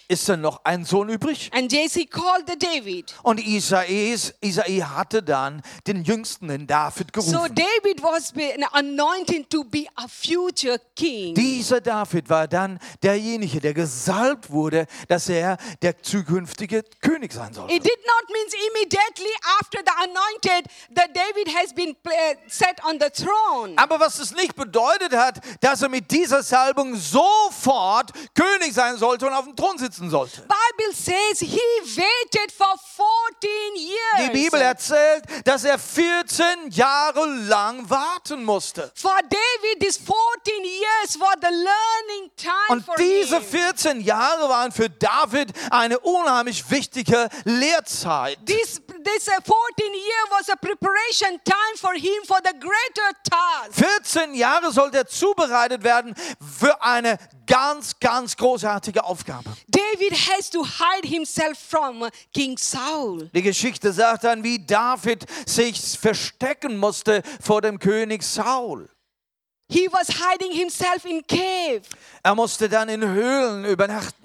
[SPEAKER 2] ist denn noch ein Sohn übrig?
[SPEAKER 1] And Jesse called the David.
[SPEAKER 2] Und Isais, Isai hatte dann den Jüngsten, den David,
[SPEAKER 1] So
[SPEAKER 2] gerufen.
[SPEAKER 1] David was anointed to be a future king.
[SPEAKER 2] Dieser David war dann derjenige, der gesalbt wurde, dass er der zukünftige König sein sollte.
[SPEAKER 1] It did not mean immediately after the anointed that David has been uh, set on the throne.
[SPEAKER 2] Aber was es nicht bedeutet hat, dass er mit dieser Salbung sofort König sein sollte und auf dem Thron sitzen sollte.
[SPEAKER 1] Bible says he waited for 14 years.
[SPEAKER 2] Die Bibel erzählt, dass er 14 Jahre lang warten musste.
[SPEAKER 1] For David, these 14 years were the learning time
[SPEAKER 2] Und
[SPEAKER 1] for
[SPEAKER 2] diese
[SPEAKER 1] him.
[SPEAKER 2] 14 Jahre waren für David eine unheimlich wichtige Lehrzeit.
[SPEAKER 1] This, this uh, 14 year was a preparation time for him for the greater task.
[SPEAKER 2] 14 Jahre sollte er zubereitet werden für eine ganz, ganz großartige Aufgabe.
[SPEAKER 1] David has to hide himself from King Saul.
[SPEAKER 2] Die Geschichte sagt dann, wie David sich verstecken musste vor dem König Saul.
[SPEAKER 1] He was hiding himself in cave.
[SPEAKER 2] Er musste dann in Höhlen übernachten.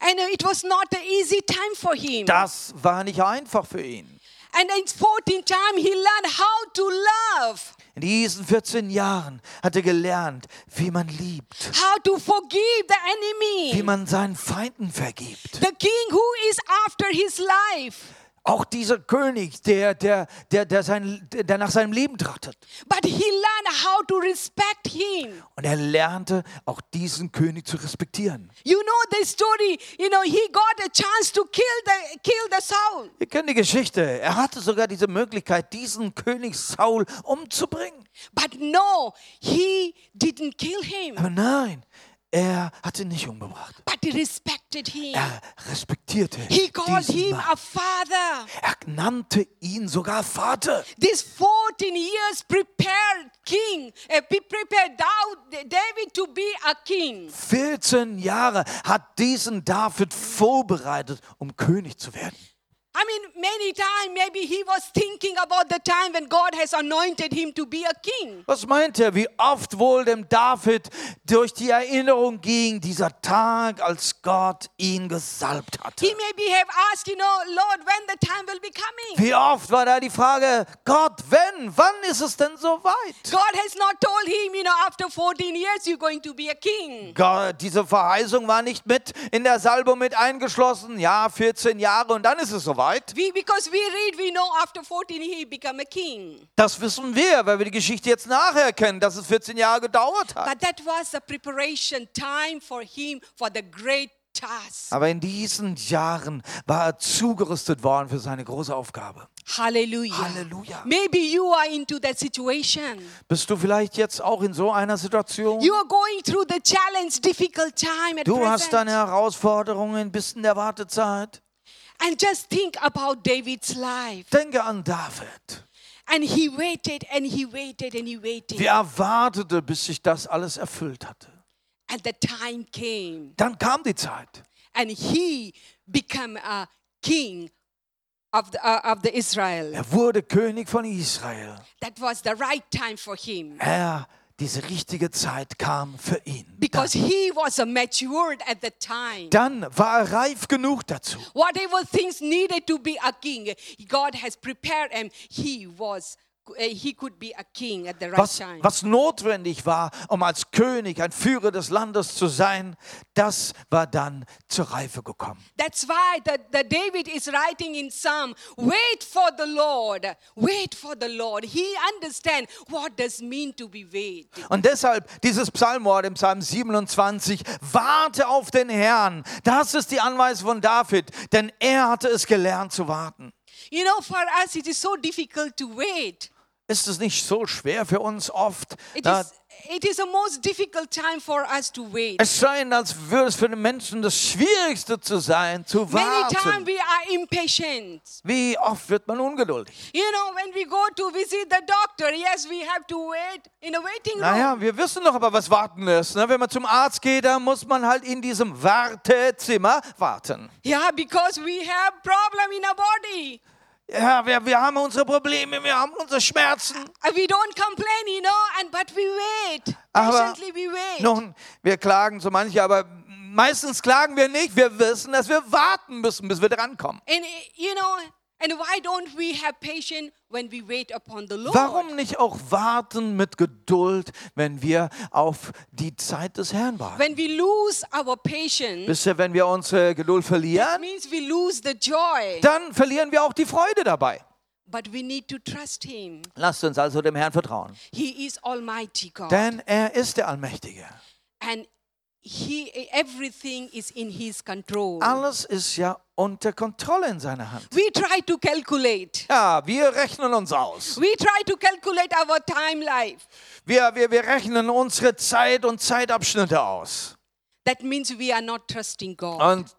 [SPEAKER 1] And it was not an easy time for him.
[SPEAKER 2] Das war nicht einfach für ihn.
[SPEAKER 1] And in 14 time he learned how to love.
[SPEAKER 2] In diesen 14 Jahren hat er gelernt, wie man liebt,
[SPEAKER 1] how to forgive the
[SPEAKER 2] wie
[SPEAKER 1] enemy,
[SPEAKER 2] man seinen Feinden vergibt.
[SPEAKER 1] the king who is after his life.
[SPEAKER 2] Auch dieser König, der, der, der, der, sein, der nach seinem Leben trachtet.
[SPEAKER 1] But he learned how to respect him.
[SPEAKER 2] Und er lernte auch diesen König zu respektieren.
[SPEAKER 1] You know the story, you know, he got a chance to kill the kill the Saul.
[SPEAKER 2] Wir kennen die Geschichte. Er hatte sogar diese Möglichkeit, diesen König Saul umzubringen.
[SPEAKER 1] But no, he didn't kill him.
[SPEAKER 2] Aber nein, er hat ihn nicht umgebracht.
[SPEAKER 1] But he respected him.
[SPEAKER 2] Er respektierte
[SPEAKER 1] He called him
[SPEAKER 2] Mann.
[SPEAKER 1] a father.
[SPEAKER 2] Er nannte ihn sogar Vater.
[SPEAKER 1] This 14 years prepared king, uh, pre- prepared David to be a king.
[SPEAKER 2] 14 Jahre hat diesen David vorbereitet, um König zu werden.
[SPEAKER 1] I mean, many times maybe he was thinking about the time when God has anointed him to be a king.
[SPEAKER 2] Was meint er, wie oft wohl dem David durch die Erinnerung ging, dieser Tag, als Gott ihn gesalbt hatte?
[SPEAKER 1] He maybe have asked, you know, Lord, when the time will be coming.
[SPEAKER 2] Wie oft war da die Frage, Gott, wenn, wann ist es denn soweit?
[SPEAKER 1] God has not told him, you know, after 14 years you're going to be a king.
[SPEAKER 2] Gott, diese Verheißung war nicht mit in der Salbung mit eingeschlossen. Ja, 14 Jahre und dann ist es soweit.
[SPEAKER 1] We, because we read, we know after 14 he become a king.
[SPEAKER 2] Das wissen wir, weil wir die Geschichte jetzt nachher kennen, dass es 14 Jahre gedauert hat.
[SPEAKER 1] But that was the preparation time for him for the great task.
[SPEAKER 2] Aber in diesen Jahren war er zugerüstet worden für seine große Aufgabe.
[SPEAKER 1] Hallelujah.
[SPEAKER 2] Halleluja.
[SPEAKER 1] Maybe you are into that situation.
[SPEAKER 2] Bist du vielleicht jetzt auch in so einer Situation?
[SPEAKER 1] You are going through the challenge, difficult time at
[SPEAKER 2] Du hast deine
[SPEAKER 1] present.
[SPEAKER 2] Herausforderungen, bist in der Wartezeit.
[SPEAKER 1] And just think about David's life.
[SPEAKER 2] Denke an David.
[SPEAKER 1] And he waited and he waited and he waited.
[SPEAKER 2] Wie er wartete, bis sich das alles erfüllt hatte.
[SPEAKER 1] And the time came.
[SPEAKER 2] Dann kam die Zeit.
[SPEAKER 1] And he became a king of the, uh, of the Israel.
[SPEAKER 2] Er wurde König von Israel.
[SPEAKER 1] That was the right time for him.
[SPEAKER 2] Er, diese richtige Zeit kam für ihn.
[SPEAKER 1] Because he was matured at the time.
[SPEAKER 2] Dann war er reif genug dazu.
[SPEAKER 1] Whatever things needed to be a king, God has prepared him. He was, right
[SPEAKER 2] Was, was notwendig war, um als König, ein Führer des Landes zu sein, das war dann zur Reife gekommen.
[SPEAKER 1] That's why the, the David is writing in Psalm, wait for the Lord, wait for the Lord. He understand what does mean to be wait.
[SPEAKER 2] Und deshalb dieses Psalmwort im Psalm 27, warte auf den Herrn. Das ist die Anweisung von David, denn er hatte es gelernt zu warten.
[SPEAKER 1] You know, for us it is so difficult to wait.
[SPEAKER 2] Ist es nicht so schwer für uns oft?
[SPEAKER 1] It
[SPEAKER 2] na,
[SPEAKER 1] is, it is a most difficult time for us to wait.
[SPEAKER 2] es scheint, als würde es für den Menschen das Schwierigste zu sein, zu
[SPEAKER 1] Many
[SPEAKER 2] warten.
[SPEAKER 1] we are impatient.
[SPEAKER 2] Wie oft wird man ungeduldig?
[SPEAKER 1] You know, when we go to visit the doctor, yes, we have to wait in a waiting room.
[SPEAKER 2] Naja, wir wissen doch aber, was warten ist. Ne? Wenn man zum Arzt geht, dann muss man halt in diesem Wartezimmer warten.
[SPEAKER 1] Yeah, because we have problem in our body.
[SPEAKER 2] Ja, wir, wir haben unsere Probleme, wir haben unsere Schmerzen.
[SPEAKER 1] We don't complain, you know, and but we wait.
[SPEAKER 2] Aber
[SPEAKER 1] Patiently we wait.
[SPEAKER 2] nun, wir klagen so manche, aber meistens klagen wir nicht. Wir wissen, dass wir warten müssen, bis wir drankommen.
[SPEAKER 1] And you know, and why don't we have patience when we wait upon the Lord?
[SPEAKER 2] Warum nicht auch warten mit Geduld, wenn wir auf die Zeit des Herrn warten?
[SPEAKER 1] When we lose our patience,
[SPEAKER 2] Wisst ihr, wenn wir unsere Geduld verlieren,
[SPEAKER 1] means we lose the joy.
[SPEAKER 2] dann verlieren wir auch die Freude dabei.
[SPEAKER 1] But we need to trust Him.
[SPEAKER 2] Lasst uns also dem Herrn vertrauen.
[SPEAKER 1] He is Almighty God,
[SPEAKER 2] Denn er ist der Allmächtige.
[SPEAKER 1] and He everything is in His control.
[SPEAKER 2] Alles ist ja unter Kontrolle in seiner Hand.
[SPEAKER 1] We try to calculate.
[SPEAKER 2] Ja, wir rechnen uns aus.
[SPEAKER 1] We try to calculate our time life.
[SPEAKER 2] Wir, wir, wir rechnen unsere Zeit und Zeitabschnitte aus.
[SPEAKER 1] That means we are not trusting God.
[SPEAKER 2] Und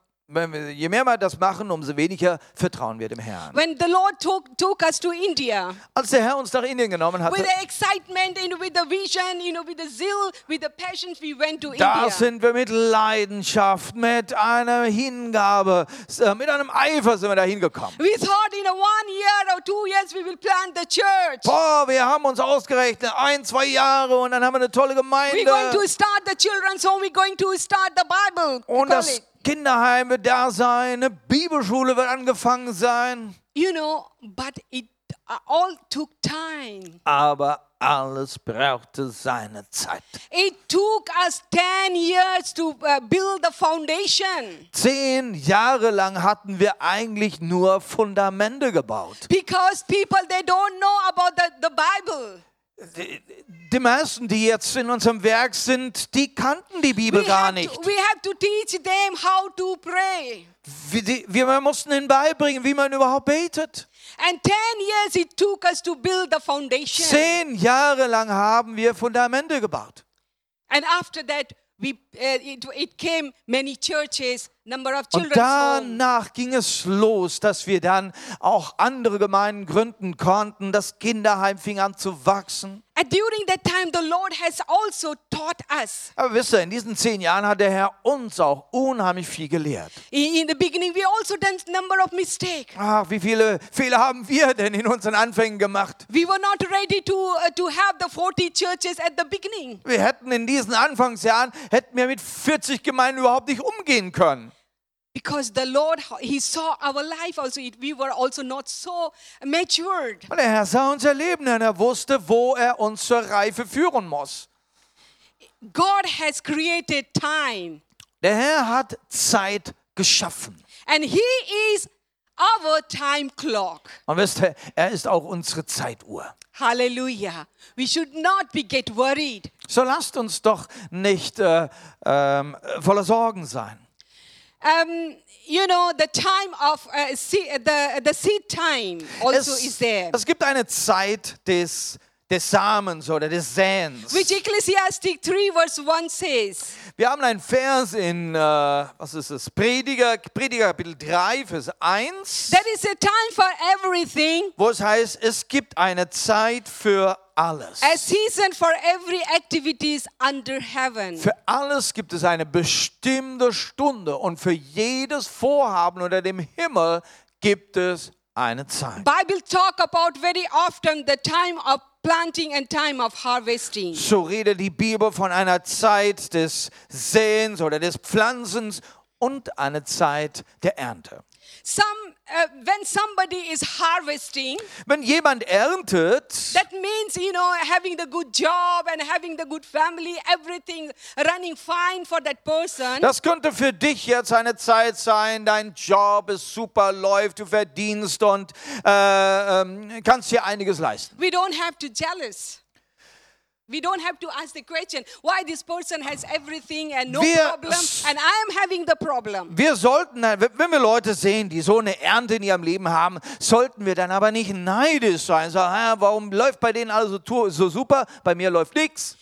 [SPEAKER 2] je mehr wir das machen, umso weniger vertrauen wir dem Herrn.
[SPEAKER 1] When the Lord took, took us to India,
[SPEAKER 2] Als der Herr uns nach Indien genommen hatte,
[SPEAKER 1] with the excitement and with the vision, you know, with the zeal, with the passion, we went to
[SPEAKER 2] da
[SPEAKER 1] India.
[SPEAKER 2] sind wir mit Leidenschaft, mit einer Hingabe, äh, mit einem Eifer sind wir da hingekommen.
[SPEAKER 1] We thought in a one year or two years we will plant the church.
[SPEAKER 2] Boah, wir haben uns ausgerechnet, ein, zwei Jahre und dann haben wir eine tolle
[SPEAKER 1] We're going
[SPEAKER 2] Gemeinde.
[SPEAKER 1] to start the children's home. We're going to start the Bible.
[SPEAKER 2] Und das
[SPEAKER 1] college.
[SPEAKER 2] Kinderheim wird da sein, eine Bibelschule wird angefangen sein.
[SPEAKER 1] You know, but it uh, all took time.
[SPEAKER 2] Aber alles brauchte seine Zeit.
[SPEAKER 1] It took us 10 years to uh, build the foundation
[SPEAKER 2] Zehn Jahre lang hatten wir eigentlich nur Fundamente gebaut.
[SPEAKER 1] because people they don't know about the, the Bible.
[SPEAKER 2] Die meisten, die jetzt in unserem Werk sind, die kannten die Bibel gar nicht.
[SPEAKER 1] to, we have to teach them how to pray.
[SPEAKER 2] Wir, wir mussten ihnen beibringen, wie man überhaupt betet.
[SPEAKER 1] And 10 years it took us to build the foundation.
[SPEAKER 2] Zehn Jahre lang haben wir Fundamente gebaut.
[SPEAKER 1] And after that, we, uh, it, it came many churches,
[SPEAKER 2] Und danach ging es los, dass wir dann auch andere Gemeinden gründen konnten. Das Kinderheim fing an zu wachsen.
[SPEAKER 1] And during that time, the Lord has also taught us.
[SPEAKER 2] Aber wisst ihr, in diesen zehn Jahren hat der Herr uns auch unheimlich viel gelehrt.
[SPEAKER 1] In, the beginning, we also done number of mistakes.
[SPEAKER 2] Ach, wie viele Fehler haben wir denn in unseren Anfängen gemacht?
[SPEAKER 1] We were not ready to, uh, to have the 40 churches at the beginning.
[SPEAKER 2] Wir hätten in diesen Anfangsjahren, hätten wir mit 40 Gemeinden überhaupt nicht umgehen können.
[SPEAKER 1] Because the Lord, He saw our life also. We were also not so matured.
[SPEAKER 2] Und der Herr sah unser Leben und er wusste, wo er uns zur Reife führen muss.
[SPEAKER 1] God has created time.
[SPEAKER 2] Der Herr hat Zeit geschaffen.
[SPEAKER 1] And He is our time clock.
[SPEAKER 2] Und wisst ihr, er ist auch unsere Zeituhr.
[SPEAKER 1] Hallelujah. We should not be get worried.
[SPEAKER 2] So lasst uns doch nicht äh, ähm, voller Sorgen sein.
[SPEAKER 1] Um, you know, the time of uh, seed, the, the seed time also is there.
[SPEAKER 2] es gibt eine Zeit des, des Samens oder des Säens.
[SPEAKER 1] Which Ecclesiastic 3 verse 1 says.
[SPEAKER 2] Wir haben einen Vers in, äh, was ist es, Prediger, Prediger Kapitel 3, Vers 1,
[SPEAKER 1] There is a time for everything,
[SPEAKER 2] wo es heißt, es gibt eine Zeit für alles.
[SPEAKER 1] a season for every activities under heaven.
[SPEAKER 2] Für alles gibt es eine bestimmte Stunde und für jedes Vorhaben unter dem Himmel gibt es eine Zeit.
[SPEAKER 1] Bible talk about very often the time of planting and time of harvesting.
[SPEAKER 2] So redet die Bibel von einer Zeit des Säens oder des Pflanzens und eine Zeit der Ernte.
[SPEAKER 1] Some uh, when somebody is harvesting,
[SPEAKER 2] Wenn jemand erntet,
[SPEAKER 1] that means you know having the good job and having the good family, everything running fine for that person.
[SPEAKER 2] das könnte für dich jetzt eine Zeit sein, dein Job ist super, läuft, du verdienst und äh, ähm, kannst dir einiges leisten.
[SPEAKER 1] We don't have to jealous. We don't have to ask the question why this person has everything and no
[SPEAKER 2] Wir-
[SPEAKER 1] problem and I am having the problem.
[SPEAKER 2] Wir sollten, wenn wir Leute sehen, die so eine Ernte in ihrem Leben haben, sollten wir dann aber nicht neidisch sein. Sagen, warum läuft bei denen alles so, so super, bei mir läuft nichts.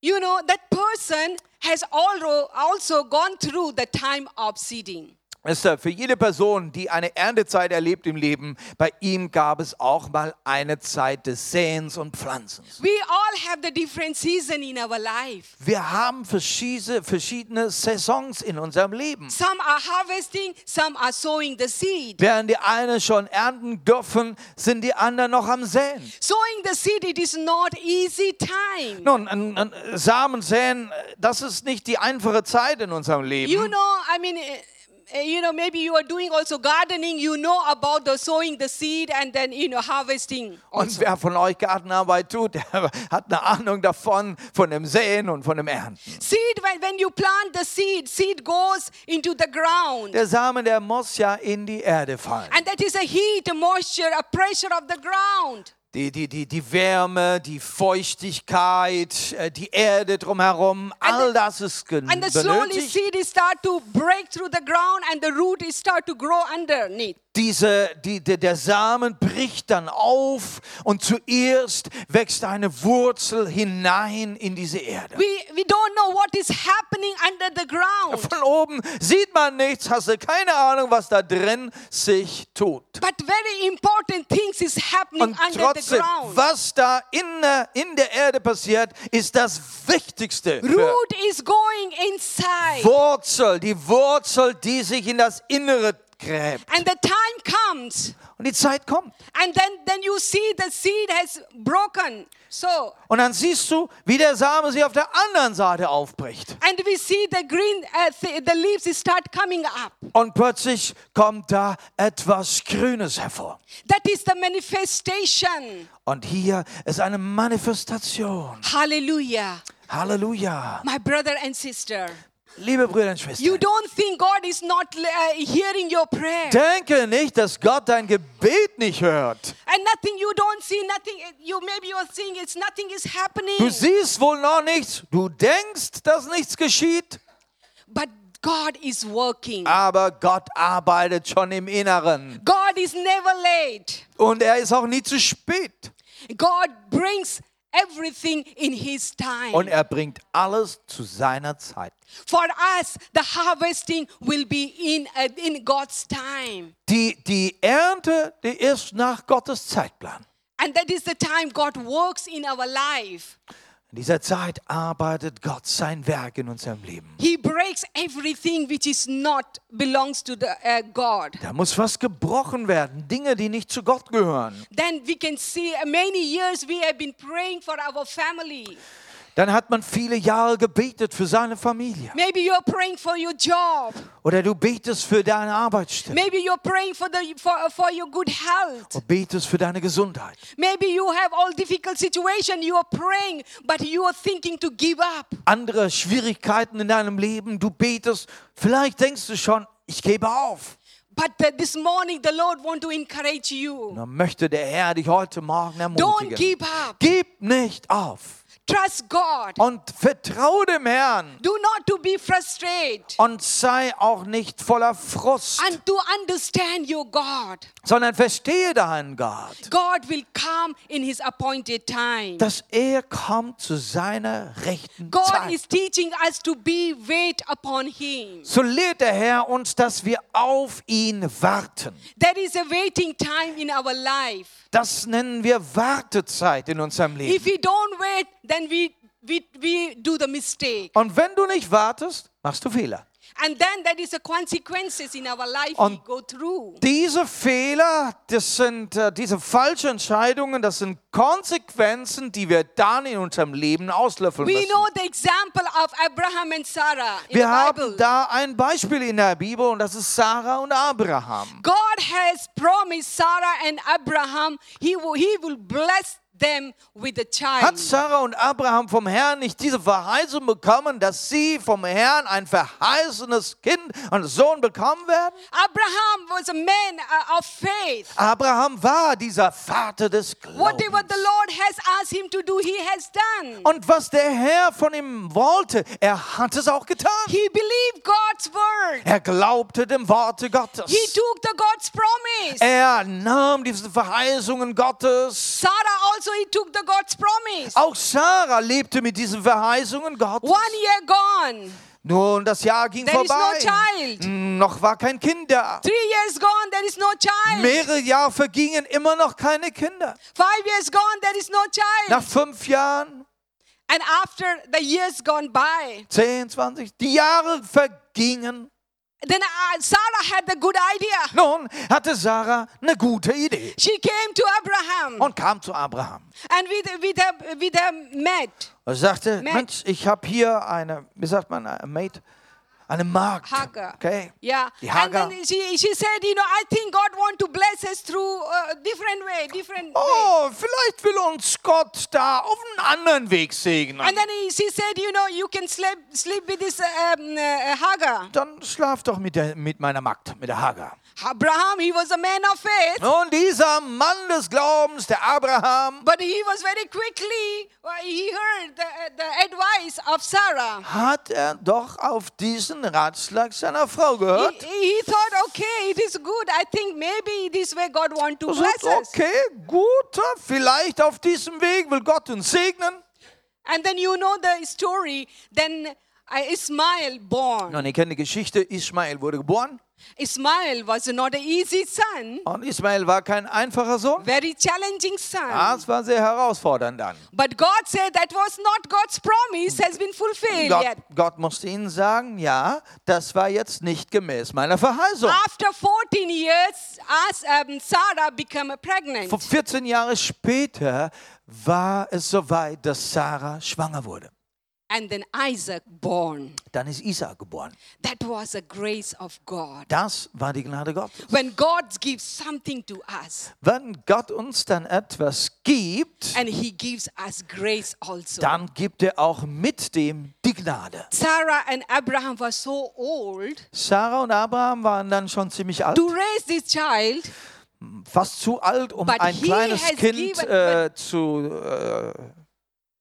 [SPEAKER 1] You know, that person has also gone through the time of seeding.
[SPEAKER 2] Ihr, für jede Person, die eine Erntezeit erlebt im Leben, bei ihm gab es auch mal eine Zeit des Säens und Pflanzens.
[SPEAKER 1] We all have the different season in our life.
[SPEAKER 2] Wir haben verschiedene, verschiedene Saisons in unserem Leben.
[SPEAKER 1] Some are harvesting, some are sowing the seed.
[SPEAKER 2] Während die einen schon ernten dürfen, sind die anderen noch am Säen.
[SPEAKER 1] Sowing the seed, it is not easy time.
[SPEAKER 2] Nun, ein, ein Samen säen, das ist nicht die einfache Zeit in unserem Leben.
[SPEAKER 1] You know, I mean, eh, you know, maybe you are doing also gardening. You know about the sowing the seed and then you know harvesting.
[SPEAKER 2] Und
[SPEAKER 1] Also.
[SPEAKER 2] wer von euch Gartenarbeit tut, der hat eine Ahnung davon, von dem Säen und von dem Ernten.
[SPEAKER 1] Seed when, when you plant the seed, seed goes into the ground,
[SPEAKER 2] Der Samen, der muss ja in die Erde fallen.
[SPEAKER 1] and that is a heat, a moisture, a pressure of the ground.
[SPEAKER 2] Die, die, die, die Wärme, die Feuchtigkeit, äh, die Erde drumherum, all das ist gen-
[SPEAKER 1] And the slowly
[SPEAKER 2] benötigt.
[SPEAKER 1] seed is start to break through the ground, and the root is start to grow underneath.
[SPEAKER 2] Diese, die, der, der Samen bricht dann auf und zuerst wächst eine Wurzel hinein in diese Erde.
[SPEAKER 1] We we don't know what is happening under the ground,
[SPEAKER 2] Von oben sieht man nichts, hast du keine Ahnung, was da drin sich tut.
[SPEAKER 1] but very important things is happening
[SPEAKER 2] Und
[SPEAKER 1] under the
[SPEAKER 2] trotzdem,
[SPEAKER 1] ground.
[SPEAKER 2] was da in der, in der Erde passiert, ist das Wichtigste.
[SPEAKER 1] Root is going inside.
[SPEAKER 2] Wurzel, die Wurzel, die sich in das Innere gräbt.
[SPEAKER 1] And the time comes,
[SPEAKER 2] Und die Zeit kommt.
[SPEAKER 1] and then, then you see the seed has broken. So,
[SPEAKER 2] Und dann siehst du, wie der Same sich auf der anderen Seite aufbricht.
[SPEAKER 1] and we see the green, uh, th- the leaves start coming up.
[SPEAKER 2] Und plötzlich kommt da etwas Grünes hervor.
[SPEAKER 1] That is the manifestation.
[SPEAKER 2] Und hier ist eine Manifestation.
[SPEAKER 1] Hallelujah.
[SPEAKER 2] Halleluja.
[SPEAKER 1] My brother and sister,
[SPEAKER 2] Liebe Brüder und
[SPEAKER 1] you
[SPEAKER 2] Schwestern,
[SPEAKER 1] don't think God is not uh, hearing your prayer.
[SPEAKER 2] denke nicht, dass Gott dein Gebet nicht hört.
[SPEAKER 1] And nothing you don't see, nothing you maybe you're seeing it's nothing is happening.
[SPEAKER 2] Du siehst wohl noch nichts, du denkst, dass nichts geschieht,
[SPEAKER 1] But God is working.
[SPEAKER 2] aber Gott arbeitet schon im Inneren.
[SPEAKER 1] God is never late.
[SPEAKER 2] Und er ist auch nie zu spät.
[SPEAKER 1] God brings everything in His time.
[SPEAKER 2] Und er bringt alles zu seiner Zeit.
[SPEAKER 1] For us, the harvesting will be in, uh, in God's time.
[SPEAKER 2] Die, die Ernte, die ist nach Gottes Zeitplan.
[SPEAKER 1] And that is the time God works in our life.
[SPEAKER 2] In dieser Zeit arbeitet Gott sein Werk in unserem Leben.
[SPEAKER 1] He breaks everything which is not belongs to the uh, God.
[SPEAKER 2] Da muss was gebrochen werden, Dinge, die nicht zu Gott gehören.
[SPEAKER 1] Then we can see uh, many years we have been praying for our family.
[SPEAKER 2] Dann hat man viele Jahre gebetet für seine Familie.
[SPEAKER 1] Maybe you're praying for your job.
[SPEAKER 2] Oder du betest für deine Arbeitsstelle.
[SPEAKER 1] Maybe you're praying for the for, for your good health.
[SPEAKER 2] Und betest für deine Gesundheit.
[SPEAKER 1] Maybe you have all difficult situation. You are praying, but you are thinking to give up.
[SPEAKER 2] Andere Schwierigkeiten in deinem Leben, du betest. Vielleicht denkst du schon, ich gebe auf.
[SPEAKER 1] But this morning, the Lord want to encourage you.
[SPEAKER 2] Dann möchte der Herr dich heute Morgen
[SPEAKER 1] Don't
[SPEAKER 2] ermutigen.
[SPEAKER 1] give up.
[SPEAKER 2] Gib nicht auf.
[SPEAKER 1] Trust God.
[SPEAKER 2] Und vertraue dem Herrn.
[SPEAKER 1] Do not to be frustrated.
[SPEAKER 2] Und sei auch nicht voller Frust,
[SPEAKER 1] And to understand your God.
[SPEAKER 2] sondern verstehe deinen Gott.
[SPEAKER 1] God will come in His appointed time.
[SPEAKER 2] Dass er kommt zu seiner rechten
[SPEAKER 1] God
[SPEAKER 2] Zeit.
[SPEAKER 1] is teaching us to be wait upon Him.
[SPEAKER 2] So lehrt der Herr uns, dass wir auf ihn warten.
[SPEAKER 1] There is a waiting time in our life.
[SPEAKER 2] Das nennen wir Wartezeit in unserem Leben.
[SPEAKER 1] If we don't wait, then we, we, we do the mistake.
[SPEAKER 2] Und wenn du nicht wartest, machst du Fehler.
[SPEAKER 1] And then there is a consequences in our life
[SPEAKER 2] Und
[SPEAKER 1] we go through.
[SPEAKER 2] Diese Fehler, das sind äh, diese falschen Entscheidungen, das sind Konsequenzen, die wir dann in unserem Leben auslöffeln
[SPEAKER 1] We
[SPEAKER 2] müssen.
[SPEAKER 1] know the example of Abraham and Sarah in
[SPEAKER 2] Wir
[SPEAKER 1] the
[SPEAKER 2] haben
[SPEAKER 1] Bible.
[SPEAKER 2] da ein Beispiel in der Bibel und das ist Sarah und Abraham.
[SPEAKER 1] God has promised Sarah and Abraham he will, he will bless them with
[SPEAKER 2] Hat
[SPEAKER 1] child.
[SPEAKER 2] Sarah und Abraham vom Herrn nicht diese Verheißung bekommen, dass sie vom Herrn ein verheißenes Kind, einen Sohn bekommen werden?
[SPEAKER 1] Abraham was a man uh, of faith.
[SPEAKER 2] Abraham war dieser Vater des
[SPEAKER 1] Whatever
[SPEAKER 2] Glaubens.
[SPEAKER 1] the Lord has asked him to do, he has done.
[SPEAKER 2] Und was der Herr von ihm wollte, er hat es auch getan.
[SPEAKER 1] He believed God's word.
[SPEAKER 2] Er glaubte dem Worte Gottes.
[SPEAKER 1] He took the God's promise.
[SPEAKER 2] Er nahm diese Verheißungen Gottes.
[SPEAKER 1] Sarah also he took the God's promise.
[SPEAKER 2] Auch Sarah lebte mit diesen Verheißungen Gottes.
[SPEAKER 1] One year gone.
[SPEAKER 2] Nun, das Jahr ging
[SPEAKER 1] There is no
[SPEAKER 2] vorbei.
[SPEAKER 1] child.
[SPEAKER 2] Noch war kein Kind da.
[SPEAKER 1] Three years gone, there is no child.
[SPEAKER 2] Mehrere Jahre vergingen, immer noch keine Kinder.
[SPEAKER 1] Five years gone, there is no child.
[SPEAKER 2] Nach fünf Jahren,
[SPEAKER 1] And after the years gone by,
[SPEAKER 2] 10, 20, die Jahre vergingen.
[SPEAKER 1] Then uh, Sarah had the good idea.
[SPEAKER 2] Nun hatte Sarah eine gute Idee
[SPEAKER 1] She came to Abraham
[SPEAKER 2] und kam zu Abraham.
[SPEAKER 1] and with, with, her, with her met.
[SPEAKER 2] Und sagte,
[SPEAKER 1] Maid.
[SPEAKER 2] Mensch, ich habe hier eine, wie sagt man, eine Maid, eine Magd.
[SPEAKER 1] Hagar.
[SPEAKER 2] Okay.
[SPEAKER 1] Yeah.
[SPEAKER 2] Die
[SPEAKER 1] And
[SPEAKER 2] Hagar.
[SPEAKER 1] then she, she said, you know, I think God want to bless us through a different way, different way.
[SPEAKER 2] Oh, vielleicht will uns Gott da auf einen anderen Weg segnen.
[SPEAKER 1] And then he, she said, you know, you can sleep, sleep with this um, uh, Hagar.
[SPEAKER 2] Dann schlaf doch mit, der, mit meiner Magd, mit der Hagar.
[SPEAKER 1] Abraham, he was a man of faith,
[SPEAKER 2] Und dieser Mann des Glaubens, der Abraham,
[SPEAKER 1] but he was very quickly, he heard the, the advice of Sarah.
[SPEAKER 2] hat er doch auf diesen Ratschlag seiner Frau
[SPEAKER 1] He,
[SPEAKER 2] gehört.
[SPEAKER 1] he thought, okay, it is good. I think maybe this way God want to bless
[SPEAKER 2] sagt,
[SPEAKER 1] us.
[SPEAKER 2] okay, gut, vielleicht auf diesem Weg will Gott uns segnen.
[SPEAKER 1] And then you know the story. Then uh, Ismail born.
[SPEAKER 2] Und ihr kennt die Geschichte, Ismael wurde geboren.
[SPEAKER 1] Ismail was not an easy son,
[SPEAKER 2] Und Ismael war kein einfacher Sohn.
[SPEAKER 1] very challenging son.
[SPEAKER 2] Das war sehr herausfordernd dann.
[SPEAKER 1] But God said that was not God's promise has been fulfilled
[SPEAKER 2] Gott,
[SPEAKER 1] yet.
[SPEAKER 2] Gott musste ihnen sagen, ja, das war jetzt nicht gemäß meiner Verheißung.
[SPEAKER 1] After 14 years, as um, Sarah became pregnant.
[SPEAKER 2] Vor 14 Jahre später war es soweit, dass Sarah schwanger wurde.
[SPEAKER 1] And then Isaac born.
[SPEAKER 2] Dann ist Isaac geboren.
[SPEAKER 1] That was a grace of God.
[SPEAKER 2] Das war die Gnade Gottes.
[SPEAKER 1] When God gives something to us
[SPEAKER 2] Wenn Gott uns dann etwas gibt,
[SPEAKER 1] and He gives us grace also.
[SPEAKER 2] dann gibt er auch mit dem die Gnade.
[SPEAKER 1] Sarah and Abraham were so old
[SPEAKER 2] Sarah und Abraham waren dann schon ziemlich alt,
[SPEAKER 1] to raise this child,
[SPEAKER 2] fast zu alt, um
[SPEAKER 1] But
[SPEAKER 2] ein kleines Kind
[SPEAKER 1] given-
[SPEAKER 2] äh, zu, äh,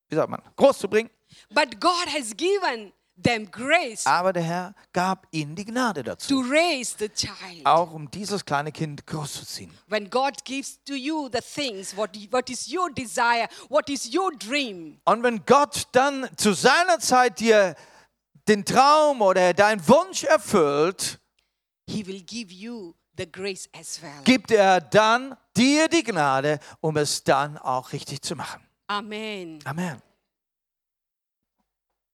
[SPEAKER 2] wie sagt man, groß zu bringen.
[SPEAKER 1] But God has given them grace
[SPEAKER 2] Aber der Herr gab ihnen die Gnade dazu,
[SPEAKER 1] to raise the child.
[SPEAKER 2] auch um dieses kleine Kind großzuziehen.
[SPEAKER 1] When God gives to you the things, what, what is your desire, what is your dream,
[SPEAKER 2] Und wenn Gott dann zu seiner Zeit dir den Traum oder deinen Wunsch erfüllt,
[SPEAKER 1] He will give you the grace as well.
[SPEAKER 2] gibt er dann dir die Gnade, um es dann auch richtig zu machen.
[SPEAKER 1] Amen.
[SPEAKER 2] Amen.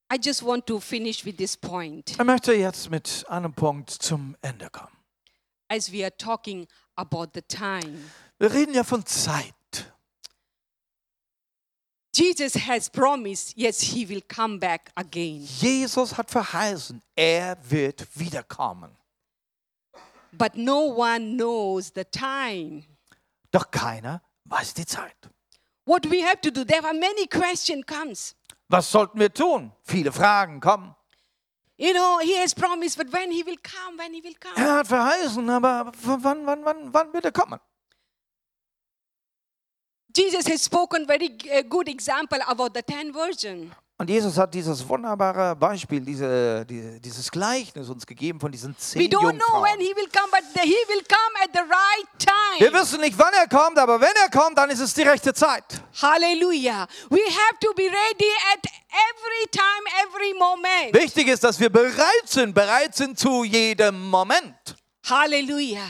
[SPEAKER 1] I just want to finish with this point
[SPEAKER 2] Ich möchte jetzt mit einem Punkt zum Ende kommen.
[SPEAKER 1] as we are talking about the time.
[SPEAKER 2] Wir reden ja von Zeit.
[SPEAKER 1] Jesus has promised, yes, he will come back again.
[SPEAKER 2] Jesus hat verheißen, er wird wiederkommen.
[SPEAKER 1] But no one knows the time.
[SPEAKER 2] Doch keiner weiß die Zeit.
[SPEAKER 1] What we have to do, there are many questions comes.
[SPEAKER 2] Was sollten wir tun? Viele Fragen kommen.
[SPEAKER 1] You know, he has promised, but when he will come, when he will come.
[SPEAKER 2] Er hat verheißen, aber wann, wann, wann, wann wird er kommen?
[SPEAKER 1] Jesus has spoken very good example about the ten virgin.
[SPEAKER 2] Und Jesus hat dieses wunderbare Beispiel, diese, die, dieses Gleichnis uns gegeben von diesen
[SPEAKER 1] We
[SPEAKER 2] zehn
[SPEAKER 1] know
[SPEAKER 2] Jungfrauen.
[SPEAKER 1] come, right
[SPEAKER 2] Wir wissen nicht, wann er kommt, aber wenn er kommt, dann ist es die rechte Zeit.
[SPEAKER 1] Hallelujah. We have to be ready at every time, every moment.
[SPEAKER 2] Wichtig ist, dass wir bereit sind, bereit sind zu jedem Moment.
[SPEAKER 1] Hallelujah.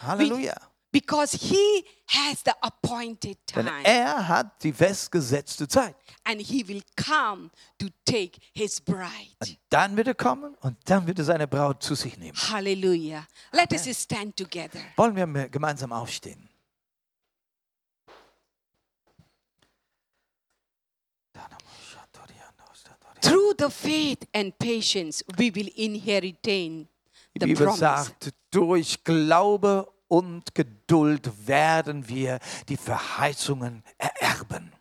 [SPEAKER 2] Halleluja.
[SPEAKER 1] Because he has the appointed
[SPEAKER 2] Denn
[SPEAKER 1] time.
[SPEAKER 2] er hat die festgesetzte Zeit.
[SPEAKER 1] And he will come to take his bride.
[SPEAKER 2] Dann wird er kommen und dann wird er seine Braut zu sich nehmen.
[SPEAKER 1] Hallelujah. Let us stand together.
[SPEAKER 2] Wollen wir gemeinsam aufstehen?
[SPEAKER 1] Through the faith and patience, we will inherit
[SPEAKER 2] Die
[SPEAKER 1] the
[SPEAKER 2] Bibel
[SPEAKER 1] promise.
[SPEAKER 2] sagt, durch Glaube und Geduld werden wir die Verheißungen ererben.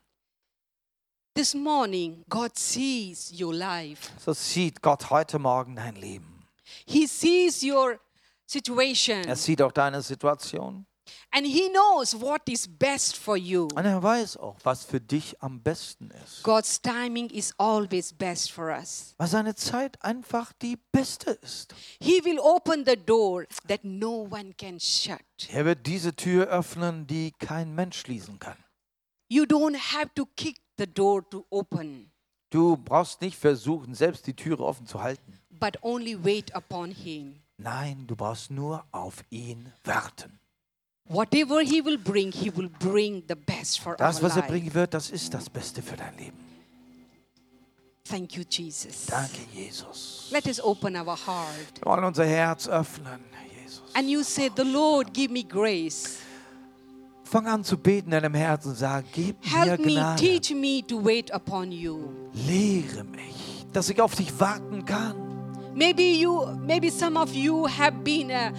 [SPEAKER 1] This morning, God sees your life.
[SPEAKER 2] So sieht Gott heute Morgen dein Leben.
[SPEAKER 1] He sees your situation.
[SPEAKER 2] Er sieht auch deine Situation.
[SPEAKER 1] And He knows what is best for you.
[SPEAKER 2] Und er weiß auch, was für dich am besten ist.
[SPEAKER 1] God's timing is always best for us.
[SPEAKER 2] Weil seine Zeit einfach die beste ist.
[SPEAKER 1] He will open the door that no one can shut.
[SPEAKER 2] Er wird diese Tür öffnen, die kein Mensch schließen kann.
[SPEAKER 1] You don't have to kick the door to open,
[SPEAKER 2] Du brauchst nicht versuchen, selbst die Türe offen zu halten.
[SPEAKER 1] but only wait upon Him.
[SPEAKER 2] Nein, du brauchst nur auf ihn warten.
[SPEAKER 1] Whatever He will bring, He will bring the best for
[SPEAKER 2] Das,
[SPEAKER 1] our
[SPEAKER 2] was er
[SPEAKER 1] life.
[SPEAKER 2] bringen wird, das ist das Beste für dein Leben.
[SPEAKER 1] Thank you, Jesus.
[SPEAKER 2] Danke, Jesus.
[SPEAKER 1] Let us open our heart.
[SPEAKER 2] Wir wollen unser Herz öffnen, Jesus.
[SPEAKER 1] And you say, The Lord, give me grace.
[SPEAKER 2] Fang an zu beten in deinem Herzen und sag, gib mir
[SPEAKER 1] Help me,
[SPEAKER 2] Gnade.
[SPEAKER 1] teach me to wait upon you.
[SPEAKER 2] Lehre mich, dass ich auf dich warten kann.
[SPEAKER 1] Maybe you, maybe some of you have been uh,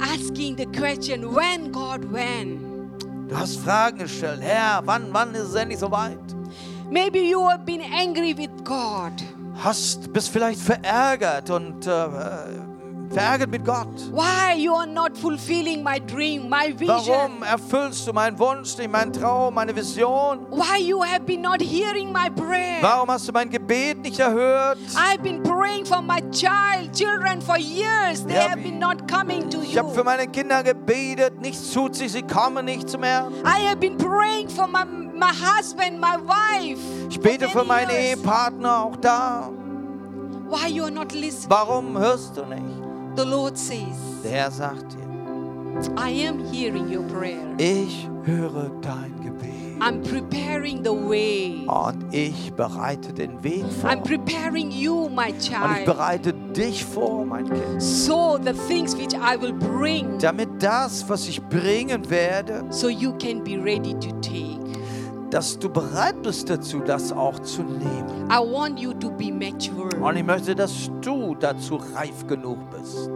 [SPEAKER 1] asking the question, when God, when?
[SPEAKER 2] Du hast Fragen gestellt. Herr, wann, wann ist es endlich soweit?
[SPEAKER 1] Maybe you have been angry with God.
[SPEAKER 2] Hast, bist vielleicht verärgert und äh, verärgert mit Gott.
[SPEAKER 1] Why you are not fulfilling my dream, my vision?
[SPEAKER 2] Warum erfüllst du meinen Wunsch nicht, meinen Traum, meine Vision?
[SPEAKER 1] Why you have been not hearing my prayer?
[SPEAKER 2] Warum hast du mein Gebet nicht erhört?
[SPEAKER 1] I've been praying for my child, children for years. They
[SPEAKER 2] Ja,
[SPEAKER 1] have been not coming to
[SPEAKER 2] Ich habe für
[SPEAKER 1] you.
[SPEAKER 2] meine Kinder gebetet, nichts tut sich, sie kommen nicht zum Herrn.
[SPEAKER 1] I have been praying for my, my husband, my wife.
[SPEAKER 2] Ich bete für meinen. Ehepartner auch da.
[SPEAKER 1] Why you are not listening?
[SPEAKER 2] Warum hörst du nicht?
[SPEAKER 1] The Lord says,
[SPEAKER 2] Der Herr sagt dir,
[SPEAKER 1] I am hearing your prayer.
[SPEAKER 2] ich höre dein Gebet.
[SPEAKER 1] I'm preparing the way.
[SPEAKER 2] Und ich bereite den Weg vor.
[SPEAKER 1] I'm preparing you, my
[SPEAKER 2] Und ich
[SPEAKER 1] child.
[SPEAKER 2] bereite dich vor, mein Kind.
[SPEAKER 1] So the things which I will bring,
[SPEAKER 2] Damit das, was ich bringen werde,
[SPEAKER 1] so you can be ready to take.
[SPEAKER 2] Dass du bereit bist dazu, das auch zu nehmen.
[SPEAKER 1] I want you to be mature.
[SPEAKER 2] Und ich möchte, dass du dazu reif genug bist.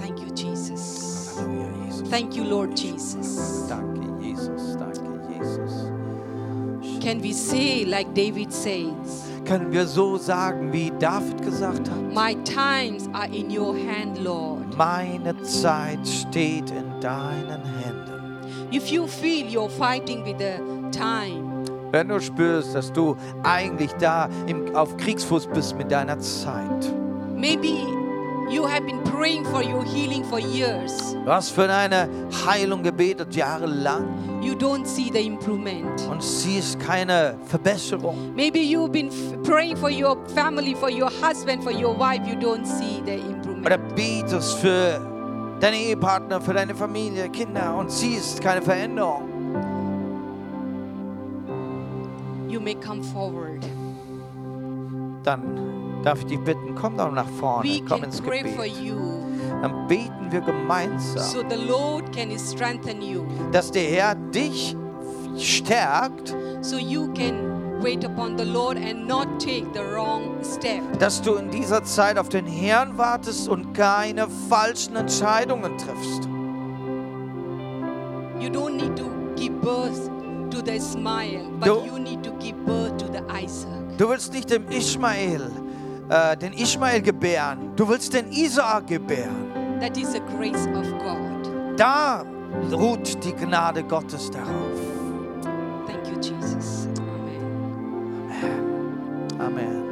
[SPEAKER 1] Thank you, Jesus.
[SPEAKER 2] Halleluja, Jesus.
[SPEAKER 1] Thank you, Lord Jesus.
[SPEAKER 2] Danke, Jesus. Danke, Jesus.
[SPEAKER 1] Can we say, like David says,
[SPEAKER 2] Können wir so sagen, wie David gesagt hat?
[SPEAKER 1] My times are in your hand, Lord.
[SPEAKER 2] Meine Zeit steht in deinen Händen.
[SPEAKER 1] If you feel you're fighting with the time,
[SPEAKER 2] Wenn du spürst, dass du eigentlich da im, auf Kriegsfuß bist mit deiner Zeit.
[SPEAKER 1] maybe you have been praying for your healing for years.
[SPEAKER 2] Du hast für deine Heilung gebetet jahrelang
[SPEAKER 1] You don't see the improvement.
[SPEAKER 2] und siehst keine Verbesserung.
[SPEAKER 1] Maybe you've been praying for your family, for your husband, for your wife. You don't see the
[SPEAKER 2] Oder
[SPEAKER 1] improvement.
[SPEAKER 2] betest für deine Ehepartner, für deine Familie, Kinder und siehst keine Veränderung.
[SPEAKER 1] You may come forward.
[SPEAKER 2] Dann darf ich dich bitten, komm doch nach vorne,
[SPEAKER 1] We
[SPEAKER 2] komm ins Gebet. Dann beten wir gemeinsam,
[SPEAKER 1] so the Lord can strengthen you,
[SPEAKER 2] dass der Herr dich stärkt,
[SPEAKER 1] so you can wait upon the Lord and not take the wrong step.
[SPEAKER 2] dass du in dieser Zeit auf den Herrn wartest und keine falschen Entscheidungen triffst.
[SPEAKER 1] You don't need to give birth to the Ismail, but
[SPEAKER 2] Do-
[SPEAKER 1] you need to give birth to the Isaac.
[SPEAKER 2] Du willst nicht dem Ismael, äh, den Ismael gebären, du willst den Isaak gebären.
[SPEAKER 1] That is the grace of God.
[SPEAKER 2] Da ruht die Gnade Gottes darauf.
[SPEAKER 1] Thank you, Jesus. Amen.
[SPEAKER 2] Amen.